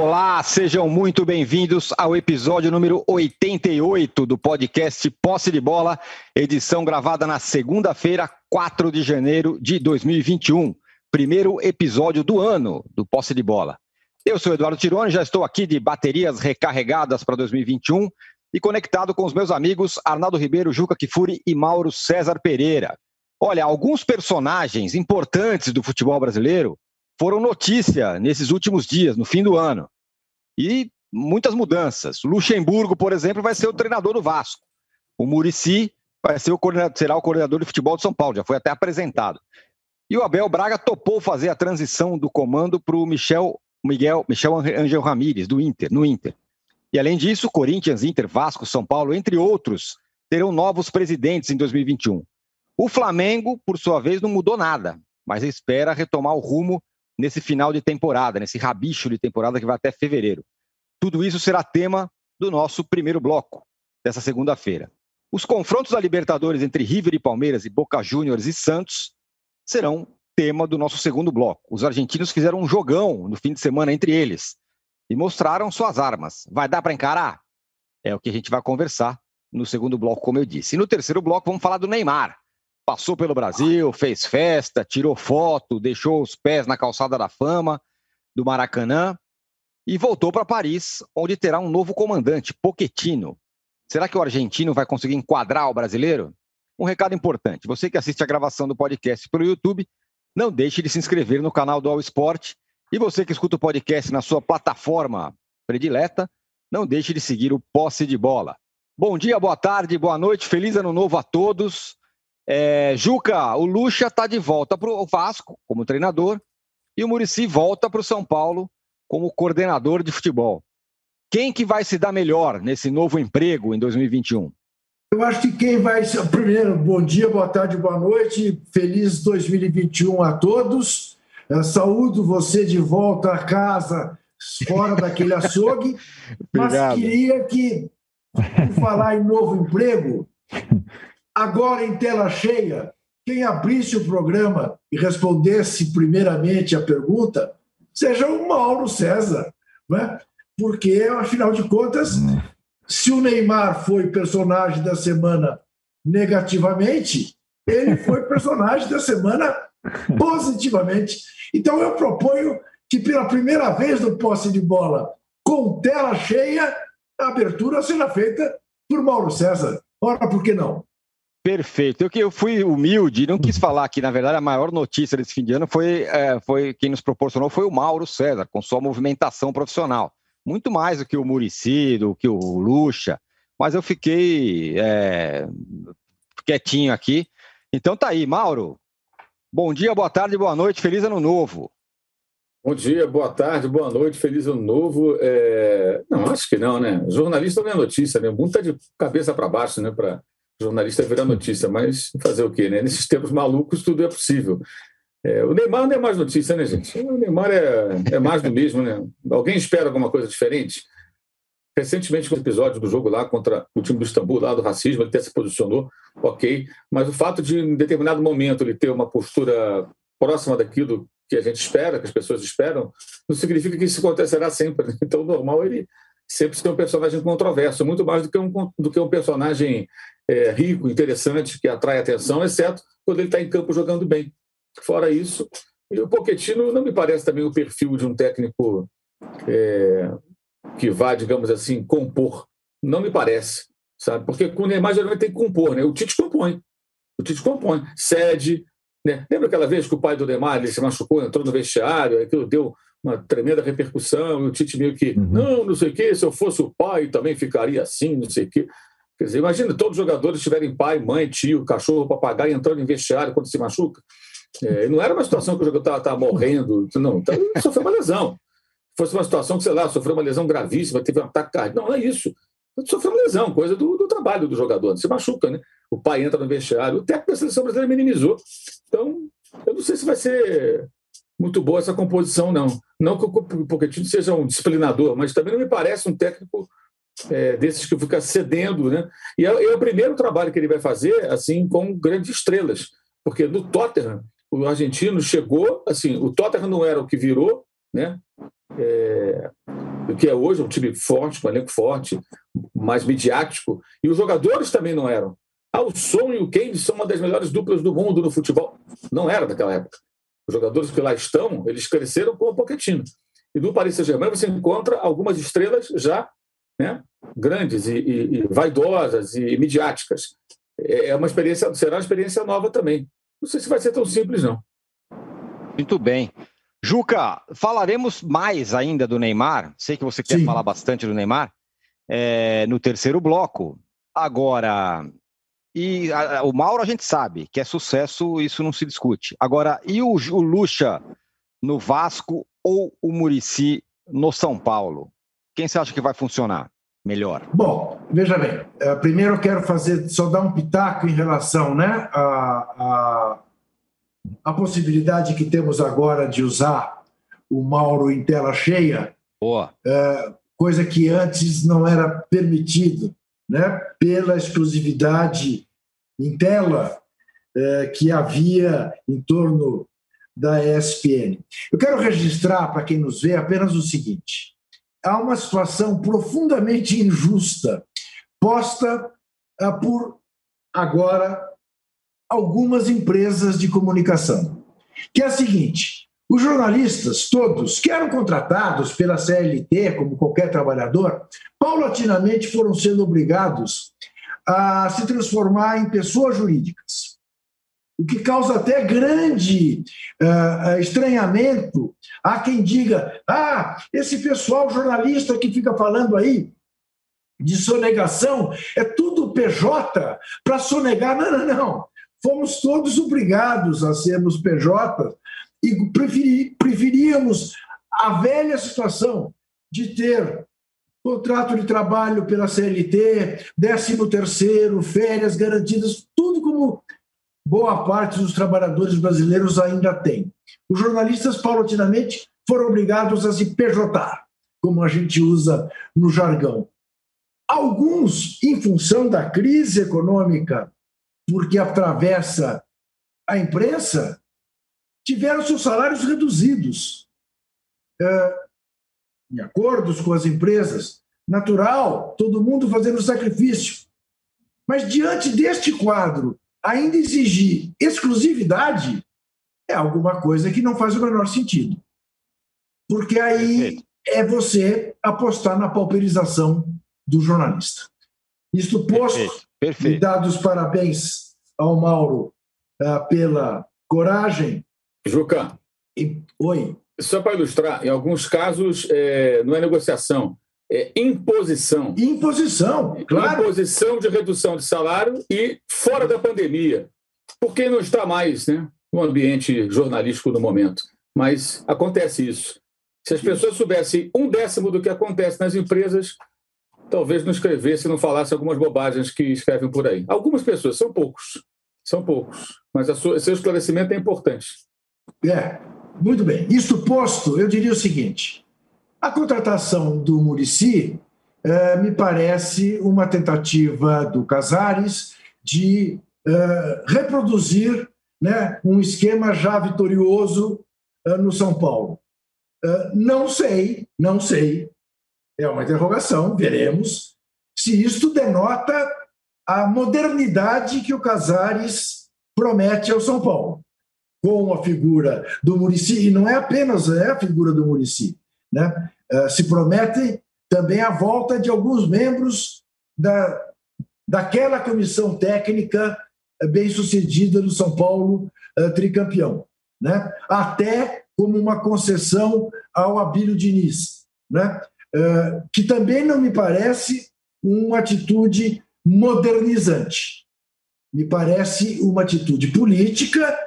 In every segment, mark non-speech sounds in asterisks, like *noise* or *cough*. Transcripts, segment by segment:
Olá, sejam muito bem-vindos ao episódio número 88 do podcast Posse de Bola, edição gravada na segunda-feira, 4 de janeiro de 2021. Primeiro episódio do ano do Posse de Bola. Eu sou Eduardo Tironi, já estou aqui de baterias recarregadas para 2021 e conectado com os meus amigos Arnaldo Ribeiro, Juca Kifuri e Mauro César Pereira. Olha, alguns personagens importantes do futebol brasileiro foram notícia nesses últimos dias, no fim do ano. E muitas mudanças. Luxemburgo, por exemplo, vai ser o treinador do Vasco. O Murici vai ser o será o coordenador de futebol de São Paulo, já foi até apresentado. E o Abel Braga topou fazer a transição do comando para o Michel, Miguel, Michel Angel Ramírez, do Inter, no Inter. E além disso, Corinthians, Inter, Vasco, São Paulo, entre outros, terão novos presidentes em 2021. O Flamengo, por sua vez, não mudou nada, mas espera retomar o rumo nesse final de temporada, nesse rabicho de temporada que vai até fevereiro. Tudo isso será tema do nosso primeiro bloco dessa segunda-feira. Os confrontos da Libertadores entre River e Palmeiras e Boca Juniors e Santos serão tema do nosso segundo bloco. Os argentinos fizeram um jogão no fim de semana entre eles e mostraram suas armas. Vai dar para encarar? É o que a gente vai conversar no segundo bloco, como eu disse. E no terceiro bloco vamos falar do Neymar, passou pelo Brasil, fez festa, tirou foto, deixou os pés na calçada da fama do Maracanã e voltou para Paris, onde terá um novo comandante, Pochettino. Será que o argentino vai conseguir enquadrar o brasileiro? Um recado importante: você que assiste a gravação do podcast pelo YouTube, não deixe de se inscrever no canal do All Sport. E você que escuta o podcast na sua plataforma predileta, não deixe de seguir o Posse de Bola. Bom dia, boa tarde, boa noite, feliz ano novo a todos. É, Juca, o Lucha está de volta para o Vasco como treinador e o Murici volta para o São Paulo como coordenador de futebol. Quem que vai se dar melhor nesse novo emprego em 2021? Eu acho que quem vai. Primeiro, bom dia, boa tarde, boa noite. Feliz 2021 a todos. Eu saúdo você de volta a casa, fora daquele açougue. *laughs* mas queria que, por falar em novo emprego, *laughs* Agora, em tela cheia, quem abrisse o programa e respondesse primeiramente a pergunta seja o Mauro César, né? porque, afinal de contas, se o Neymar foi personagem da semana negativamente, ele foi personagem da semana positivamente. Então, eu proponho que, pela primeira vez no posse de bola, com tela cheia, a abertura seja feita por Mauro César. Ora, por que não? Perfeito. Eu que eu fui humilde, não quis falar que, na verdade, a maior notícia desse fim de ano foi, é, foi quem nos proporcionou foi o Mauro César, com sua movimentação profissional. Muito mais do que o Murici, do que o Lucha, mas eu fiquei é, quietinho aqui. Então tá aí, Mauro. Bom dia, boa tarde, boa noite, feliz ano novo. Bom dia, boa tarde, boa noite, feliz ano novo. É... Não, acho que não, né? Jornalista não é notícia, né? O mundo está de cabeça para baixo, né? Para jornalista virar notícia, mas fazer o quê, né? Nesses tempos malucos tudo é possível. É, o Neymar não é mais notícia, né, gente? O Neymar é, é mais do mesmo, né? Alguém espera alguma coisa diferente? Recentemente, com o episódio do jogo lá contra o time do Istambul, lá do racismo, ele até se posicionou, ok, mas o fato de, em determinado momento, ele ter uma postura próxima daquilo que a gente espera, que as pessoas esperam, não significa que isso acontecerá sempre. Né? Então, normal ele sempre ser um personagem controverso, muito mais do que um, do que um personagem é, rico, interessante, que atrai atenção, exceto quando ele está em campo jogando bem. Fora isso, o Pochettino não me parece também o perfil de um técnico é, que vá, digamos assim, compor. Não me parece, sabe? Porque com o Neymar geralmente tem que compor, né? O Tite compõe. O Tite compõe, cede. Né? Lembra aquela vez que o pai do Neymar ele se machucou, entrou no vestiário, aquilo deu uma tremenda repercussão, e o Tite meio que, uhum. não, não sei o quê, se eu fosse o pai também ficaria assim, não sei o quê. Quer dizer, imagina, todos os jogadores tiverem pai, mãe, tio, cachorro, papagaio entrando em vestiário quando se machuca. É, não era uma situação que o jogador estava morrendo, não, então, sofreu uma lesão. Fosse uma situação que, sei lá, sofreu uma lesão gravíssima, teve um ataque cardíaco. Não, é isso. Sofreu uma lesão, coisa do, do trabalho do jogador. Se machuca, né? O pai entra no vestiário. O técnico da seleção brasileira minimizou. Então, eu não sei se vai ser muito boa essa composição, não. Não que o Pochettino seja um disciplinador, mas também não me parece um técnico é, desses que fica cedendo, né? E é, é, o primeiro trabalho que ele vai fazer, assim, com grandes estrelas, porque no Tottenham o argentino chegou, assim, o Tottenham não era o que virou, né? É, o que é hoje um time forte, um elenco forte, mais midiático, e os jogadores também não eram. Ah, o Son e o Kane são uma das melhores duplas do mundo no futebol. Não era naquela época. Os jogadores que lá estão, eles cresceram com o Pochettino. E no Paris Saint-Germain você encontra algumas estrelas já né, grandes e, e, e vaidosas e midiáticas. É, é uma experiência, será uma experiência nova também. Não sei se vai ser tão simples, não. Muito bem. Juca, falaremos mais ainda do Neymar. Sei que você quer Sim. falar bastante do Neymar é, no terceiro bloco. Agora, e a, o Mauro a gente sabe que é sucesso, isso não se discute. Agora, e o, o Lucha no Vasco ou o Murici no São Paulo? Quem você acha que vai funcionar melhor? Bom, veja bem. É, primeiro eu quero fazer só dar um pitaco em relação, né, a, a, a possibilidade que temos agora de usar o Mauro em tela cheia. Boa. É, coisa que antes não era permitido né, pela exclusividade em tela é, que havia em torno da ESPN. Eu quero registrar para quem nos vê apenas o seguinte: há uma situação profundamente injusta posta é, por agora algumas empresas de comunicação, que é a seguinte: os jornalistas, todos, que eram contratados pela CLT, como qualquer trabalhador, paulatinamente foram sendo obrigados a se transformar em pessoas jurídicas. O que causa até grande uh, estranhamento. Há quem diga: ah, esse pessoal jornalista que fica falando aí de sonegação é tudo PJ para sonegar. Não, não, não. Fomos todos obrigados a sermos PJ e preferi, preferíamos a velha situação de ter contrato de trabalho pela CLT, 13 terceiro, férias garantidas, tudo como boa parte dos trabalhadores brasileiros ainda tem. Os jornalistas, paulatinamente, foram obrigados a se pejotar, como a gente usa no jargão. Alguns, em função da crise econômica, porque atravessa a imprensa, tiveram seus salários reduzidos. É, em acordos com as empresas, natural, todo mundo fazendo sacrifício. Mas diante deste quadro, ainda exigir exclusividade é alguma coisa que não faz o menor sentido. Porque aí é você apostar na pauperização do jornalista. Isto posto, Perfeito. Perfeito. dados parabéns ao Mauro uh, pela coragem. Juca. E, oi. Só para ilustrar, em alguns casos é, não é negociação, é imposição. Imposição, claro. Imposição de redução de salário e fora da pandemia. Porque não está mais né, no ambiente jornalístico no momento. Mas acontece isso. Se as pessoas soubessem um décimo do que acontece nas empresas, talvez não escrevessem, não falassem algumas bobagens que escrevem por aí. Algumas pessoas, são poucos. São poucos. Mas sua, seu esclarecimento é importante. É, muito bem. Isto posto, eu diria o seguinte: a contratação do Murici eh, me parece uma tentativa do Casares de eh, reproduzir né, um esquema já vitorioso eh, no São Paulo. não sei, não sei, é uma interrogação, veremos, se isto denota a modernidade que o Casares promete ao São Paulo com a figura do Murici, e não é apenas é a figura do Murici, né? Uh, se promete também a volta de alguns membros da, daquela comissão técnica bem sucedida do São Paulo uh, tricampeão, né? até como uma concessão ao Abílio Diniz, né? Que também não me parece uma atitude modernizante. Me parece uma atitude política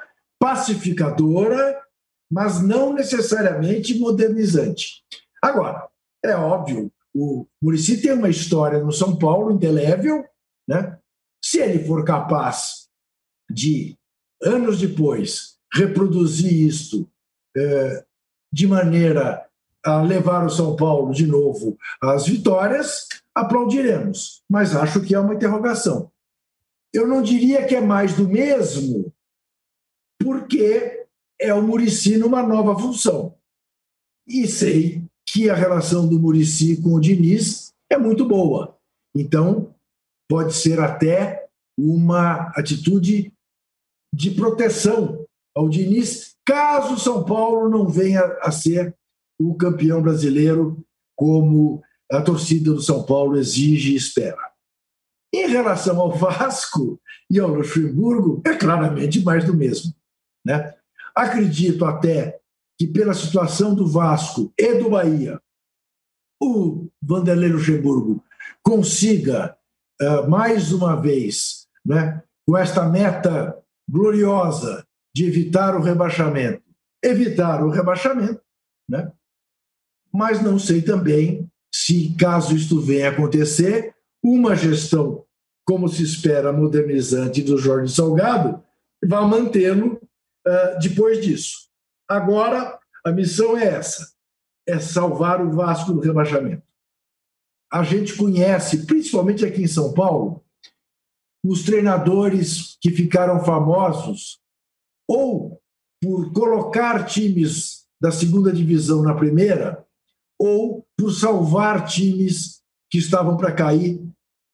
pacificadora, mas não necessariamente modernizante. Agora, é óbvio, o Murici tem uma história no São Paulo indelével, né? Se ele for capaz de, anos depois, reproduzir isto é, de maneira a levar o São Paulo de novo às vitórias, aplaudiremos. Mas acho que é uma interrogação. Eu não diria que é mais do mesmo, porque é o Murici numa nova função. e sei que a relação do Murici com o Diniz é muito boa. Então, pode ser até uma atitude de proteção ao Diniz, caso São Paulo não venha a ser o campeão brasileiro como a torcida do São Paulo exige e espera. Em relação ao Vasco e ao Luxemburgo, é claramente mais do mesmo. Né? Acredito até que, pela situação do Vasco e do Bahia, o Vanderlei Luxemburgo consiga, uh, mais uma vez, né, com esta meta gloriosa de evitar o rebaixamento, evitar o rebaixamento, né? mas não sei também se, caso isto venha a acontecer, uma gestão, como se espera, modernizante do Jorge Salgado, vai mantê-lo uh, depois disso. Agora, a missão é essa: é salvar o Vasco do rebaixamento. A gente conhece, principalmente aqui em São Paulo, os treinadores que ficaram famosos ou por colocar times da segunda divisão na primeira, ou por salvar times que estavam para cair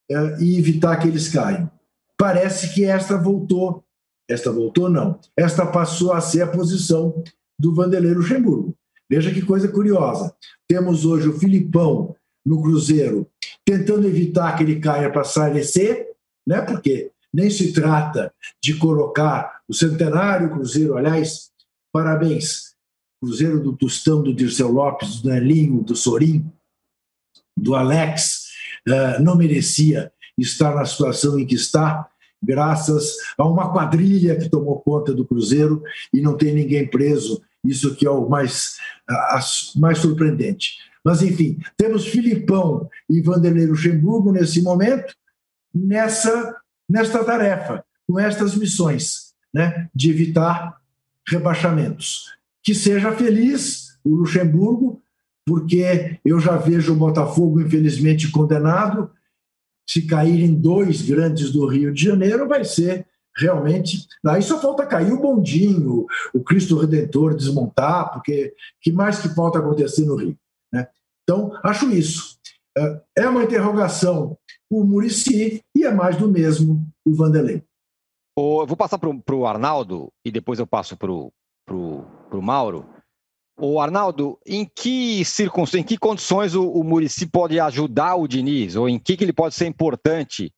é, e evitar que eles caiam. Parece que esta voltou, esta voltou não, esta passou a ser a posição do Vanderlei Luxemburgo. Veja que coisa curiosa. Temos hoje o Filipão no Cruzeiro tentando evitar que ele caia para a Série C, né? porque nem se trata de colocar o centenário Cruzeiro, aliás, parabéns, Cruzeiro do Tostão, do Dirceu Lopes, do Nelinho, do Sorim, do Alex, uh, não merecia estar na situação em que está, graças a uma quadrilha que tomou conta do Cruzeiro e não tem ninguém preso. Isso que é o mais, uh, mais surpreendente. Mas, enfim, temos Filipão e Vanderlei Luxemburgo nesse momento, nessa, nesta tarefa, com estas missões, né, de evitar rebaixamentos. Que seja feliz o Luxemburgo, porque eu já vejo o Botafogo, infelizmente, condenado. Se caírem dois grandes do Rio de Janeiro, vai ser realmente. Aí só falta cair o bondinho, o Cristo Redentor desmontar, porque que mais que falta acontecer no Rio? Né? Então, acho isso. É, é uma interrogação o Murici e é mais do mesmo o Vanderlei. Eu vou passar para o Arnaldo e depois eu passo para o Mauro. O Arnaldo, em que circunstâncias, em que condições o, o Murici pode ajudar o Diniz? Ou em que, que ele pode ser importante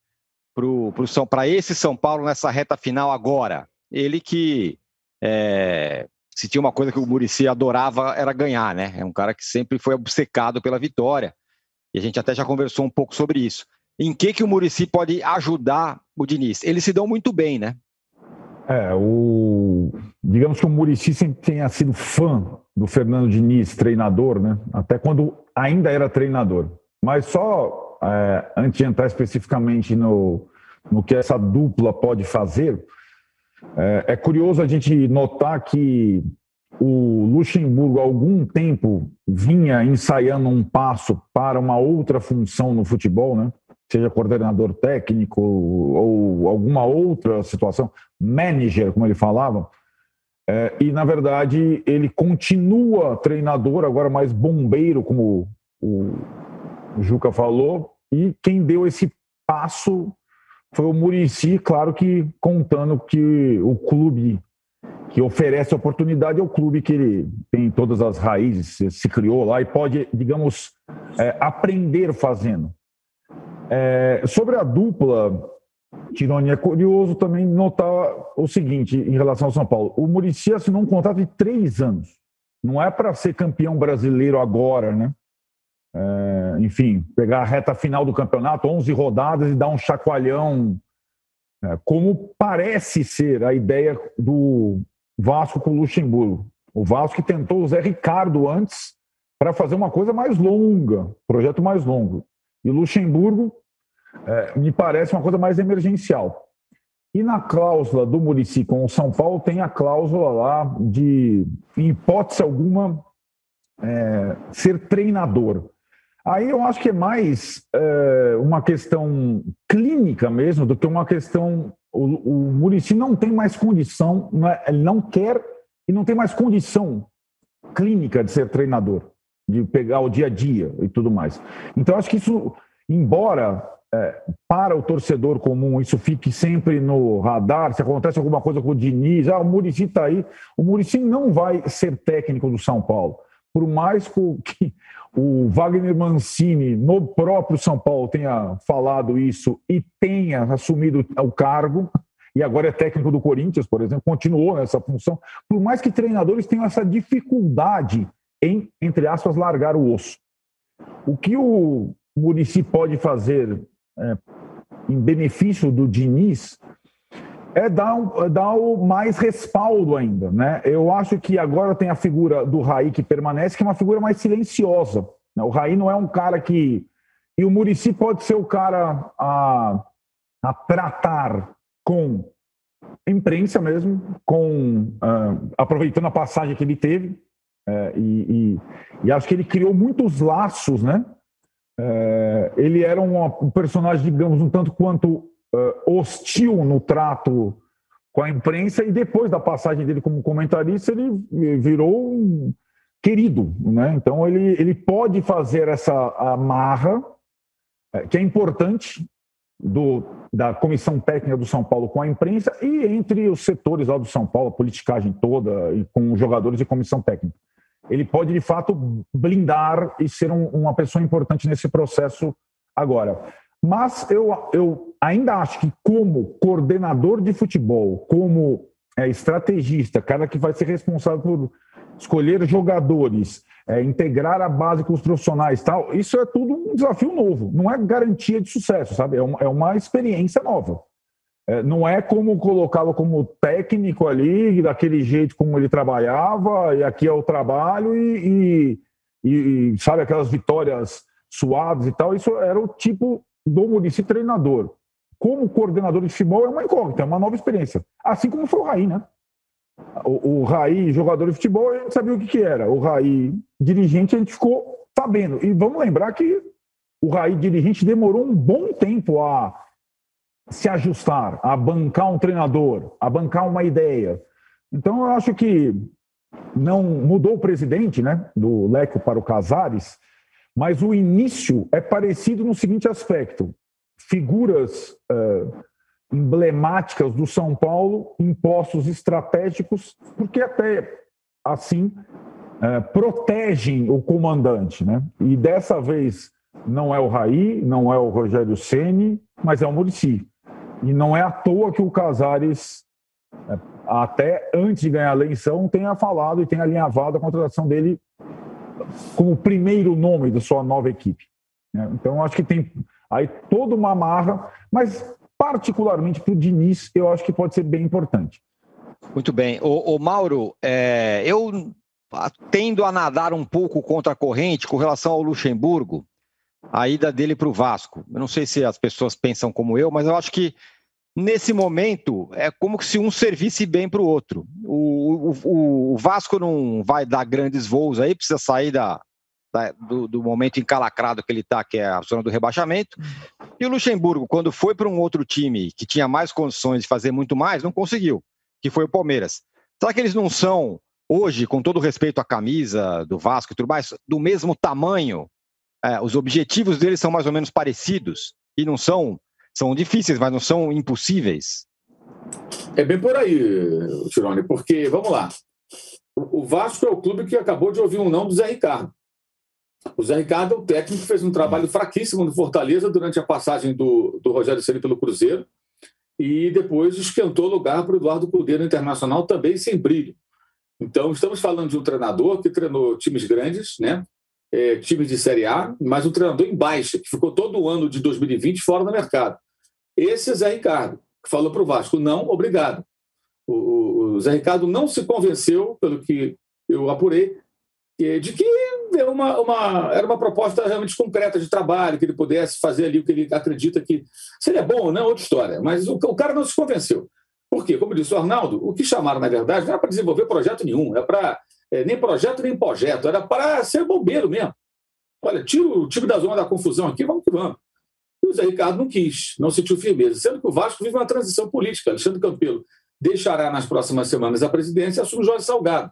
para esse São Paulo nessa reta final agora? Ele que é, se tinha uma coisa que o Murici adorava era ganhar, né? É um cara que sempre foi obcecado pela vitória. E a gente até já conversou um pouco sobre isso. Em que, que o Murici pode ajudar o Diniz? Eles se dão muito bem, né? É, o... digamos que o Murici sempre tenha sido fã do Fernando Diniz, treinador, né? Até quando ainda era treinador. Mas só é, antes de entrar especificamente no, no que essa dupla pode fazer, é, é curioso a gente notar que o Luxemburgo, há algum tempo, vinha ensaiando um passo para uma outra função no futebol, né? seja coordenador técnico ou alguma outra situação, manager, como ele falava. É, e, na verdade, ele continua treinador, agora mais bombeiro, como o, Juca falou, e quem deu esse passo foi o Murici, claro que contando que o clube que oferece oportunidade é o clube que ele tem todas as raízes, se criou lá e pode, digamos, é, aprender fazendo. É, sobre a dupla, Tironi, é curioso também notar o seguinte em relação ao São Paulo. O Murici assinou um contrato de três anos. Não é para ser campeão brasileiro agora, né? É, enfim, pegar a reta final do campeonato, 11 rodadas e dar um chacoalhão, é, como parece ser a ideia do Vasco com o Luxemburgo. O Vasco que tentou o Zé Ricardo antes para fazer uma coisa mais longa, projeto mais longo. E Luxemburgo é, me parece uma coisa mais emergencial. E na cláusula do Murici com o São Paulo tem a cláusula lá de, em hipótese alguma, é, ser treinador. Aí eu acho que é mais é, uma questão clínica mesmo do que uma questão. O, o Murici não tem mais condição, não é, ele não quer e não tem mais condição clínica de ser treinador, de pegar o dia a dia e tudo mais. Então, acho que isso, embora é, para o torcedor comum isso fique sempre no radar, se acontece alguma coisa com o Diniz, ah, o Murici está aí, o Murici não vai ser técnico do São Paulo. Por mais *laughs* que o Wagner Mancini, no próprio São Paulo, tenha falado isso e tenha assumido o cargo, e agora é técnico do Corinthians, por exemplo, continuou nessa função, por mais que treinadores tenham essa dificuldade em, entre aspas, largar o osso. O que o Murici pode fazer é, em benefício do Diniz é dar, um, é dar o mais respaldo ainda. Né? Eu acho que agora tem a figura do Raí que permanece, que é uma figura mais silenciosa. Né? O Raí não é um cara que. E o Murici pode ser o cara a, a tratar com imprensa mesmo, com uh, aproveitando a passagem que ele teve. Uh, e, e, e, acho que ele criou muitos laços, né? Uh, ele era um, personagem, digamos, um tanto quanto hostil no trato com a imprensa, e depois da passagem dele como comentarista, ele virou um querido, né? Então ele, ele pode fazer essa amarra, que é importante, do, da comissão técnica do São Paulo com a imprensa e entre os setores lá do São Paulo, a politicagem toda, e com jogadores e comissão técnica. Ele pode, de fato, blindar e ser um, uma pessoa importante nesse processo agora. Mas eu, eu ainda acho que, como coordenador de futebol, como é, estrategista, cara que vai ser responsável por escolher jogadores, é, integrar a base com os profissionais tal, isso é tudo um desafio novo, não é garantia de sucesso, sabe? É uma, é uma experiência nova. É, não é como colocá-lo como técnico ali, daquele jeito como ele trabalhava, e aqui é o trabalho, e, e, e sabe, aquelas vitórias suaves e tal. Isso era o tipo do Murici treinador. Como coordenador de futebol é uma incógnita, é uma nova experiência. Assim como foi o Raí, né? O, o Raí, jogador de futebol, a gente sabia o que, que era. O Raí, dirigente, a gente ficou sabendo. E vamos lembrar que o Raí, dirigente, demorou um bom tempo a se ajustar, a bancar um treinador, a bancar uma ideia. Então, eu acho que não mudou o presidente, né, do Leco para o Casares, mas o início é parecido no seguinte aspecto: figuras uh, emblemáticas do São Paulo em postos estratégicos, porque até assim é, protegem o comandante, né? E dessa vez não é o Raí, não é o Rogério Ceni, mas é o Murici. E não é à toa que o Casares, é, até antes de ganhar a eleição, tenha falado e tenha alinhavado a contratação dele como primeiro nome da sua nova equipe. Né? Então, acho que tem aí toda uma amarra, mas particularmente para o Diniz, eu acho que pode ser bem importante. Muito bem. O, o Mauro, é, eu tendo a nadar um pouco contra a corrente com relação ao Luxemburgo, a ida dele para o Vasco. Eu não sei se as pessoas pensam como eu, mas eu acho que nesse momento é como se um servisse bem para o outro. O, Vasco não vai dar grandes voos aí, precisa sair da, do, do, momento encalacrado que ele está, que é a zona do rebaixamento. E o Luxemburgo, quando foi para um outro time que tinha mais condições de fazer muito mais, não conseguiu, que foi o Palmeiras. Será que eles não são, hoje, com todo respeito à camisa do Vasco e tudo mais, do mesmo tamanho? É, os objetivos deles são mais ou menos parecidos e não são, são difíceis, mas não são impossíveis? É bem por aí, Tirone, porque, vamos lá, o Vasco é o clube que acabou de ouvir um não do Zé Ricardo. O Zé Ricardo, o técnico, fez um trabalho fraquíssimo no Fortaleza durante a passagem do, do Rogério Ceni pelo Cruzeiro e depois esquentou lugar para o Eduardo Cudê no Internacional, também sem brilho. Então, estamos falando de um treinador que treinou times grandes, né? É, times de Série A, mas um treinador em baixa, que ficou todo o ano de 2020 fora do mercado. Esse é Zé Ricardo, que falou para o Vasco: não, obrigado. O, o, Zé Ricardo não se convenceu, pelo que eu apurei, de que era uma, uma, era uma proposta realmente concreta de trabalho, que ele pudesse fazer ali o que ele acredita que seria bom ou não, outra história. Mas o, o cara não se convenceu. Por quê? Como disse o Arnaldo, o que chamaram, na verdade, não era para desenvolver projeto nenhum, era para é, nem projeto nem projeto, era para ser bombeiro mesmo. Olha, tira o time da zona da confusão aqui, vamos que vamos. E o Zé Ricardo não quis, não sentiu firmeza, sendo que o Vasco vive uma transição política. Alexandre Campelo deixará nas próximas semanas a presidência e assume Jorge Salgado.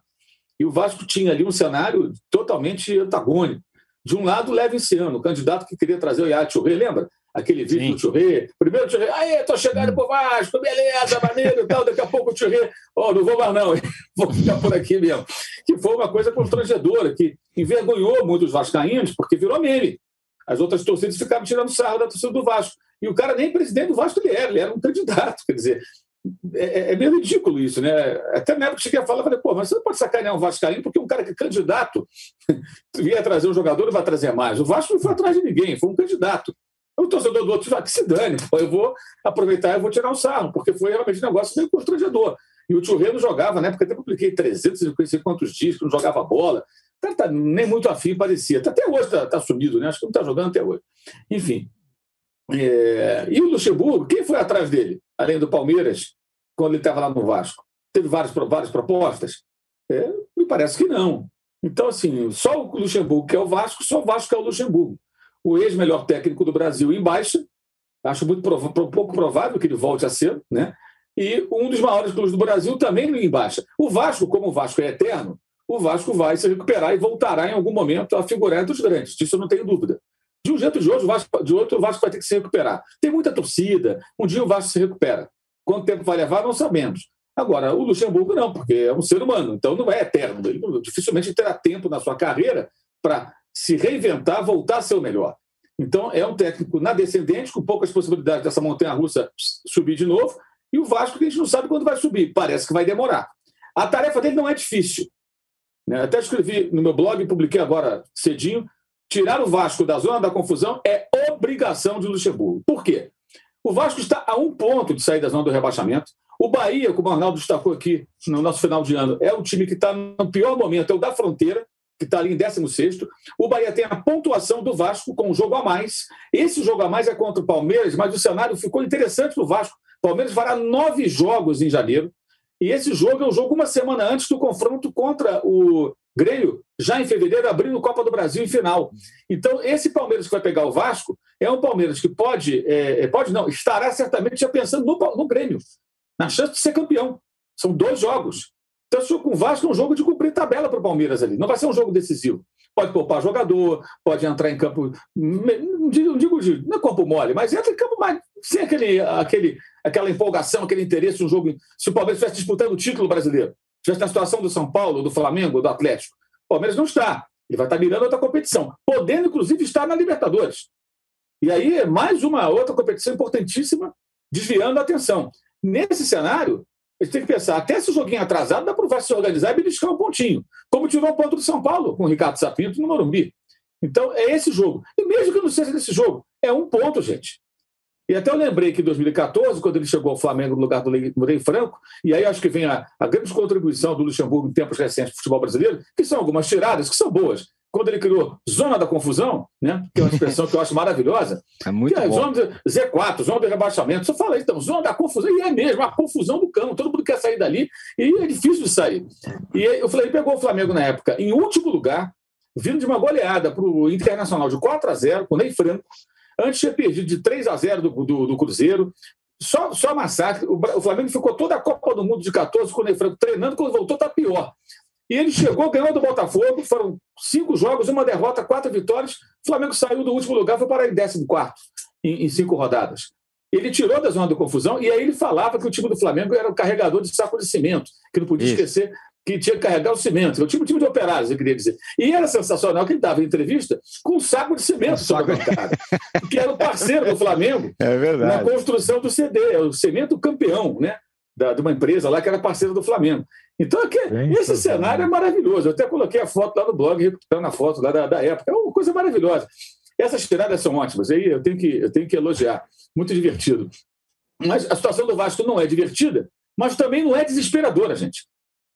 E o Vasco tinha ali um cenário totalmente antagônico. De um lado, o Levinciano, o candidato que queria trazer o Churré, lembra? Aquele vídeo Sim. do Churré. Primeiro o aí, tô chegando pro Vasco, beleza, maneiro e tal. Daqui a pouco o Churré, ó, oh, não vou mais não, *laughs* vou ficar por aqui mesmo. Que foi uma coisa constrangedora, que envergonhou muitos vascaínos, porque virou meme. As outras torcidas ficavam tirando sarro da torcida do Vasco. E o cara nem presidente do Vasco ele era, ele era um candidato. Quer dizer, é, é, é meio ridículo isso, né? Até na época que cheguei a falar, falei, pô, mas você não pode sacanear um Vascaíno porque um cara que é candidato *laughs* ia trazer um jogador e vai trazer mais. O Vasco não foi atrás de ninguém, foi um candidato. O torcedor do outro fala que se dane, eu vou aproveitar e vou tirar um sarro, porque foi realmente um negócio meio constrangedor. E o Churré não jogava, né? Porque até publiquei 300 e sei quantos dias que não jogava bola. Tá, tá, nem muito afim parecia. Até hoje está tá sumido, né? Acho que não está jogando até hoje. Enfim. É... E o Luxemburgo, quem foi atrás dele, além do Palmeiras, quando ele estava lá no Vasco? Teve várias, várias propostas? É, me parece que não. Então, assim, só o Luxemburgo que é o Vasco, só o Vasco que é o Luxemburgo. O ex-melhor técnico do Brasil em baixa, acho muito prov pouco provável que ele volte a ser, né? E um dos maiores clubes do Brasil também em baixa. O Vasco, como o Vasco é eterno, o Vasco vai se recuperar e voltará em algum momento a figurar entre os grandes. Disso eu não tenho dúvida. De um jeito de Vasco, de outro, o Vasco vai ter que se recuperar. Tem muita torcida, um dia o Vasco se recupera. Quanto tempo vai levar, não sabemos. Agora, o Luxemburgo não, porque é um ser humano, então não é eterno. Ele dificilmente terá tempo na sua carreira para se reinventar, voltar a ser o melhor. Então, é um técnico na descendente, com poucas possibilidades dessa montanha russa subir de novo, e o Vasco que a gente não sabe quando vai subir, parece que vai demorar. A tarefa dele não é difícil. Né? Até escrevi no meu blog, publiquei agora cedinho, tirar o Vasco da zona da confusão é obrigação de Luxemburgo. Por quê? O Vasco está a um ponto de sair da zona do rebaixamento. O Bahia, como o Arnaldo destacou aqui no nosso final de ano, é o time que está no pior momento, é o da fronteira, que está ali em 16. O Bahia tem a pontuação do Vasco com um jogo a mais. Esse jogo a mais é contra o Palmeiras, mas o cenário ficou interessante para o Vasco. O Palmeiras fará nove jogos em janeiro. E esse jogo é o jogo uma semana antes do confronto contra o Grêmio, já em fevereiro, abrindo Copa do Brasil em final. Então, esse Palmeiras que vai pegar o Vasco é um Palmeiras que pode, é, é pode não, estará certamente já pensando no, no Grêmio, na chance de ser campeão. São dois jogos. Então, com o Vasco é um jogo de cumprir tabela para o Palmeiras ali. Não vai ser um jogo decisivo. Pode poupar jogador, pode entrar em campo. Não digo, não digo não é campo mole, mas entra em campo mais. Sem aquele, aquele, aquela empolgação, aquele interesse no jogo. Se o Palmeiras estivesse disputando o título brasileiro, estivesse na situação do São Paulo, do Flamengo, do Atlético, o Palmeiras não está. Ele vai estar mirando outra competição, podendo, inclusive, estar na Libertadores. E aí, mais uma outra competição importantíssima, desviando a atenção. Nesse cenário, gente tem que pensar, até se o joguinho atrasado, dá para o Vasco se organizar e beliscar um pontinho. Como tirou o ponto do São Paulo, com o Ricardo Sapinto no Morumbi. Então, é esse jogo. E mesmo que não seja desse jogo, é um ponto, gente. E até eu lembrei que em 2014, quando ele chegou ao Flamengo no lugar do Ney Franco, e aí acho que vem a, a grande contribuição do Luxemburgo em tempos recentes do futebol brasileiro, que são algumas tiradas que são boas quando ele criou Zona da Confusão, né, que é uma expressão que eu acho maravilhosa, *laughs* é muito que é bom. Zona Z4, Zona do Rebaixamento. Você fala então, Zona da Confusão, e é mesmo, a confusão do campo, todo mundo quer sair dali, e é difícil de sair. E eu falei, ele pegou o Flamengo na época em último lugar, vindo de uma goleada para o Internacional de 4 a 0 com o Ney Franco, antes tinha perdido de 3 a 0 do, do, do Cruzeiro, só, só massacre. O, o, Flamengo ficou toda a Copa do Mundo de 14 com o Ney Franco treinando, quando voltou está pior. E ele chegou, ganhou do Botafogo, foram cinco jogos, uma derrota, quatro vitórias. O Flamengo saiu do último lugar, foi parar em 14 em, em cinco rodadas. Ele tirou da zona da confusão e aí ele falava que o time do Flamengo era o carregador de saco de cimento, que não podia Isso. esquecer que tinha que carregar o cimento. O time, time de operários, eu queria dizer. E era sensacional que ele dava entrevista com um saco de cimento um sobre a bancada, que era o parceiro do Flamengo *laughs* é na construção do CD, é o cimento campeão, né? Da, de uma empresa lá que era parceira do Flamengo. Então, aqui, esse cenário é maravilhoso. Eu até coloquei a foto lá no blog, recuperando a foto lá da, da época. É uma coisa maravilhosa. Essas tiradas são ótimas, aí eu tenho que, eu tenho que elogiar. Muito divertido. Mas a situação do Vasco não é divertida, mas também não é desesperadora, gente.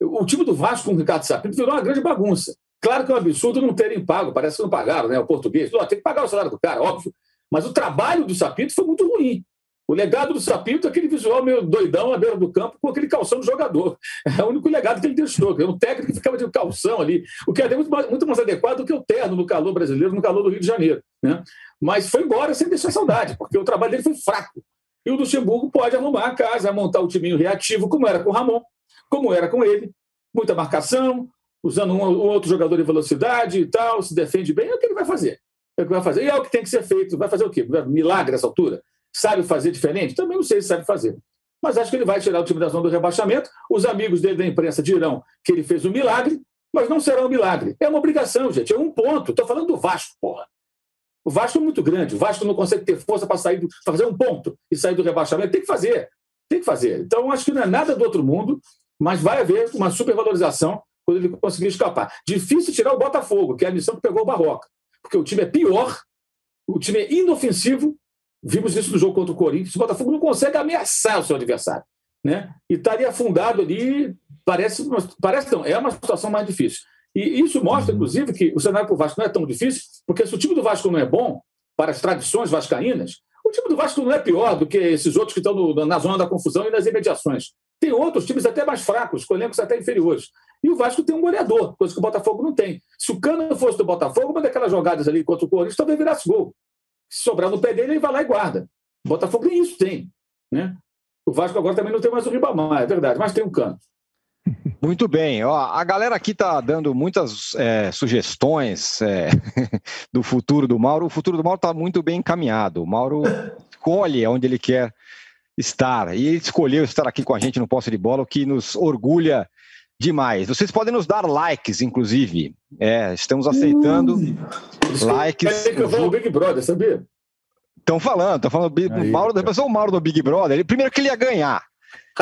O time do Vasco com o Ricardo Sapinto virou uma grande bagunça. Claro que é um absurdo não terem pago, parece que não pagaram, né? O português. Não, tem que pagar o salário do cara, óbvio. Mas o trabalho do Sapinto foi muito ruim. O legado do Sapinto é aquele visual meio doidão à beira do campo com aquele calção do jogador. É o único legado que ele deixou. É um técnico que ficava de calção ali, o que é muito mais, muito mais adequado do que o terno no calor brasileiro, no calor do Rio de Janeiro. Né? Mas foi embora sem deixar saudade, porque o trabalho dele foi fraco. E o Luxemburgo pode arrumar a casa, montar o timinho reativo, como era com o Ramon, como era com ele. Muita marcação, usando um ou outro jogador de velocidade e tal, se defende bem, é o que ele vai fazer. É o que vai fazer. E é o que tem que ser feito. Vai fazer o quê? Milagre nessa altura? Sabe fazer diferente? Também não sei se sabe fazer. Mas acho que ele vai tirar o time da zona do rebaixamento. Os amigos dele da imprensa dirão que ele fez um milagre, mas não será um milagre. É uma obrigação, gente. É um ponto. Estou falando do Vasco, porra. O Vasco é muito grande. O Vasco não consegue ter força para sair, para fazer um ponto e sair do rebaixamento. Tem que fazer. Tem que fazer. Então, acho que não é nada do outro mundo, mas vai haver uma supervalorização quando ele conseguir escapar. Difícil tirar o Botafogo, que é a missão que pegou o Barroca. Porque o time é pior, o time é inofensivo. Vimos isso no jogo contra o Corinthians. O Botafogo não consegue ameaçar o seu adversário. Né? E estaria afundado ali. Parece, parece não, é uma situação mais difícil. E isso mostra, inclusive, que o cenário para o Vasco não é tão difícil, porque se o time do Vasco não é bom, para as tradições vascaínas, o time do Vasco não é pior do que esses outros que estão no, na zona da confusão e nas imediações. Tem outros times até mais fracos, com elencos até inferiores. E o Vasco tem um goleador, coisa que o Botafogo não tem. Se o Cano fosse do Botafogo, uma daquelas jogadas ali contra o Corinthians talvez virasse gol. Se sobrar no pé dele, ele vai lá e guarda. O Botafogo nem isso tem. Né? O Vasco agora também não tem mais o Ribamar, é verdade, mas tem o um Cano. *laughs* Muito bem. Ó, a galera aqui está dando muitas é, sugestões é, *laughs* do futuro do Mauro. O futuro do Mauro está muito bem encaminhado. O Mauro escolhe onde ele quer estar. E ele escolheu estar aqui com a gente no Posse de Bola, o que nos orgulha demais. Vocês podem nos dar likes, inclusive. É, estamos aceitando likes. É que eu vou Big Brother, sabia? Estão falando, estão falando. Aí, Mauro, o Mauro do Big Brother. Ele, primeiro que ele ia ganhar.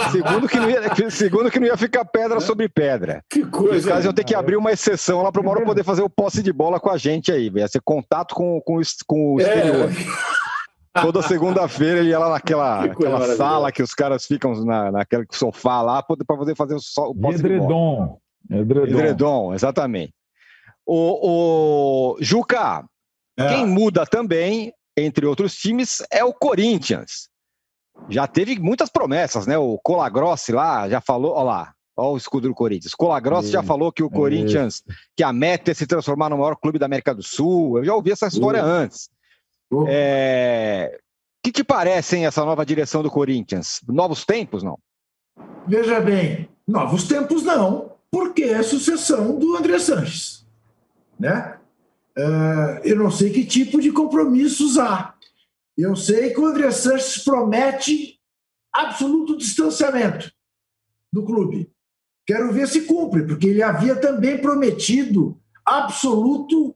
Segundo que, não ia, *laughs* segundo que não ia ficar pedra sobre pedra. Que coisa. Os caras iam ter que abrir uma exceção lá para o Mauro poder fazer o posse de bola com a gente aí. Ia ser contato com, com, com o é. exterior. É. *laughs* Toda segunda-feira ele ia lá naquela aquela sala que os caras ficam na, naquele sofá lá para poder fazer o, o posse Edredom. Edredom. Edredom, exatamente. O, o Juca, é. quem muda também, entre outros times, é o Corinthians já teve muitas promessas, né? O Colagrossi lá já falou, olha lá, olha o escudo do Corinthians. Colagrossi já falou que o Corinthians, que a meta é se transformar no maior clube da América do Sul. Eu já ouvi essa história antes. O é... que te parecem essa nova direção do Corinthians? Novos tempos, não? Veja bem, novos tempos não, porque é sucessão do André Sanches, né? Uh, eu não sei que tipo de compromissos há. Eu sei que o André Sanches promete absoluto distanciamento do clube. Quero ver se cumpre, porque ele havia também prometido absoluto,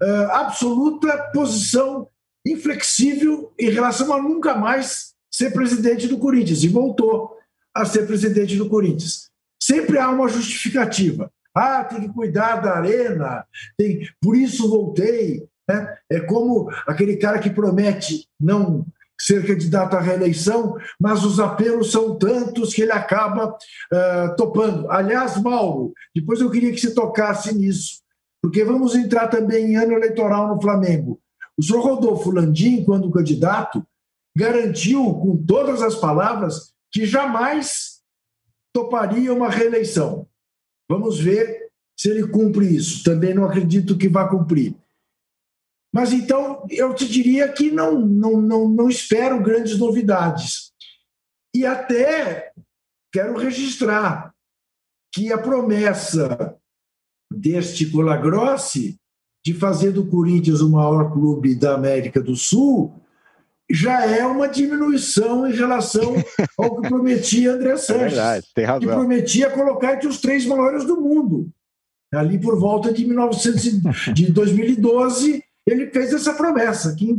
uh, absoluta posição inflexível em relação a nunca mais ser presidente do Corinthians e voltou a ser presidente do Corinthians. Sempre há uma justificativa. Ah, tem que cuidar da arena, tem, por isso voltei. Né? É como aquele cara que promete não ser candidato à reeleição, mas os apelos são tantos que ele acaba uh, topando. Aliás, Mauro, depois eu queria que você tocasse nisso, porque vamos entrar também em ano eleitoral no Flamengo. O senhor Rodolfo Landim, quando candidato, garantiu com todas as palavras que jamais toparia uma reeleição. Vamos ver se ele cumpre isso. Também não acredito que vá cumprir. Mas então eu te diria que não, não, não, não espero grandes novidades. E até quero registrar que a promessa deste Colagrossi de fazer do Corinthians o maior clube da América do Sul já é uma diminuição em relação *laughs* ao que prometia André é Sanches, é verdade, tem razão. que prometia colocar entre os três maiores do mundo. Ali por volta de, 1900, *laughs* de 2012, ele fez essa promessa, que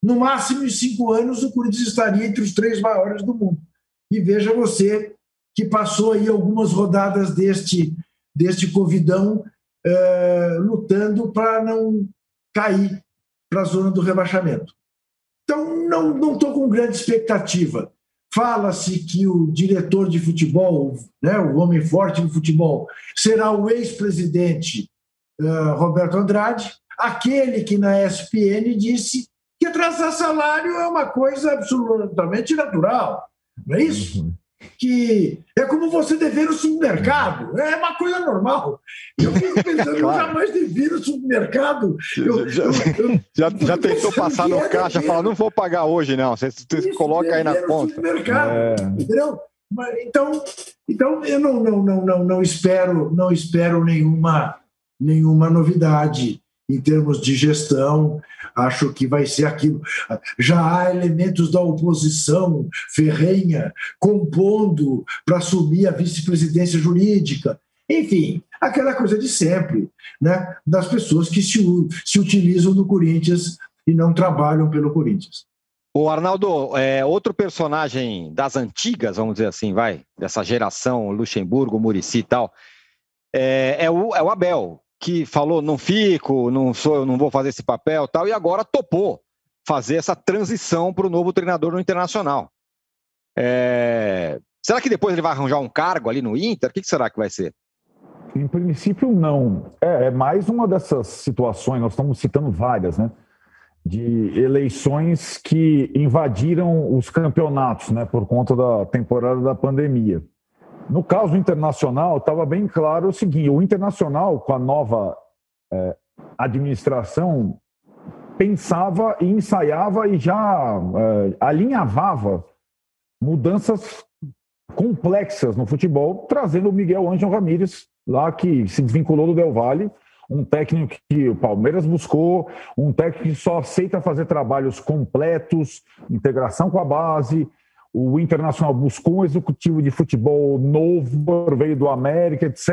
no máximo em cinco anos o Corinthians estaria entre os três maiores do mundo. E veja você que passou aí algumas rodadas deste, deste Covidão uh, lutando para não cair para a zona do rebaixamento. Então, não estou com grande expectativa. Fala-se que o diretor de futebol, né, o homem forte do futebol, será o ex-presidente uh, Roberto Andrade aquele que na ESPN disse que atrasar salário é uma coisa absolutamente natural, não é isso? Uhum. Que é como você dever o supermercado, é uma coisa normal. Eu fico *laughs* pensando, claro. eu jamais dever o supermercado. Eu, já, eu, eu, *laughs* já, já tentou passar no caixa e falar, não vou pagar hoje, não. Você, você coloca aí na conta. Supermercado, é. entendeu? Então, então eu não, não, não, não, não espero, não espero nenhuma, nenhuma novidade em termos de gestão. Acho que vai ser aquilo. Já há elementos da oposição ferrenha compondo para assumir a vice-presidência jurídica. Enfim, aquela coisa de sempre, né? das pessoas que se, se utilizam do Corinthians e não trabalham pelo Corinthians. O Arnaldo, é, outro personagem das antigas, vamos dizer assim, vai, dessa geração, Luxemburgo, Murici e tal, é, é, o, é o Abel, que falou, não fico, não sou, não vou fazer esse papel tal, e agora topou fazer essa transição para o novo treinador no Internacional. É, será que depois ele vai arranjar um cargo ali no Inter? O que será que vai ser? Em princípio, não. É, é mais uma dessas situações, nós estamos citando várias, né? de eleições que invadiram os campeonatos, né, por conta da temporada da pandemia. No caso internacional, estava bem claro o seguinte: o internacional, com a nova é, administração, pensava e ensaiava e já é, alinhavava mudanças complexas no futebol, trazendo o Miguel Ângelo Ramírez, lá que se desvinculou do Del Valle um técnico que o Palmeiras buscou, um técnico que só aceita fazer trabalhos completos, integração com a base. O Internacional buscou um executivo de futebol novo, veio do América, etc.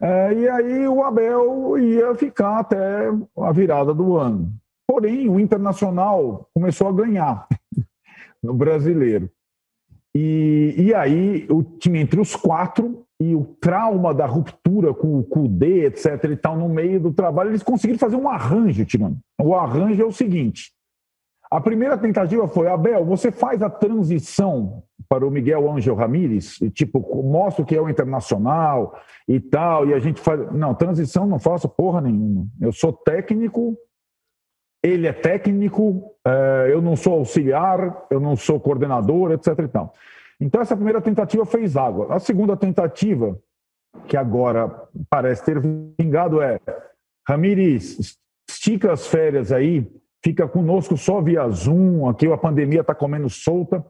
É, e aí o Abel ia ficar até a virada do ano. Porém, o Internacional começou a ganhar *laughs* no brasileiro. E, e aí o time entre os quatro e o trauma da ruptura com o Kudê, etc. e tal, no meio do trabalho, eles conseguiram fazer um arranjo, Tirano. O arranjo é o seguinte: a primeira tentativa foi, Abel, você faz a transição para o Miguel Ângelo Ramírez, e, tipo, mostra que é o internacional e tal, e a gente faz. Não, transição não faço porra nenhuma. Eu sou técnico, ele é técnico, é, eu não sou auxiliar, eu não sou coordenador, etc. e tal. Então, essa primeira tentativa fez água. A segunda tentativa, que agora parece ter vingado, é: Ramires, estica as férias aí, fica conosco só via Zoom. Aqui a pandemia está comendo solta,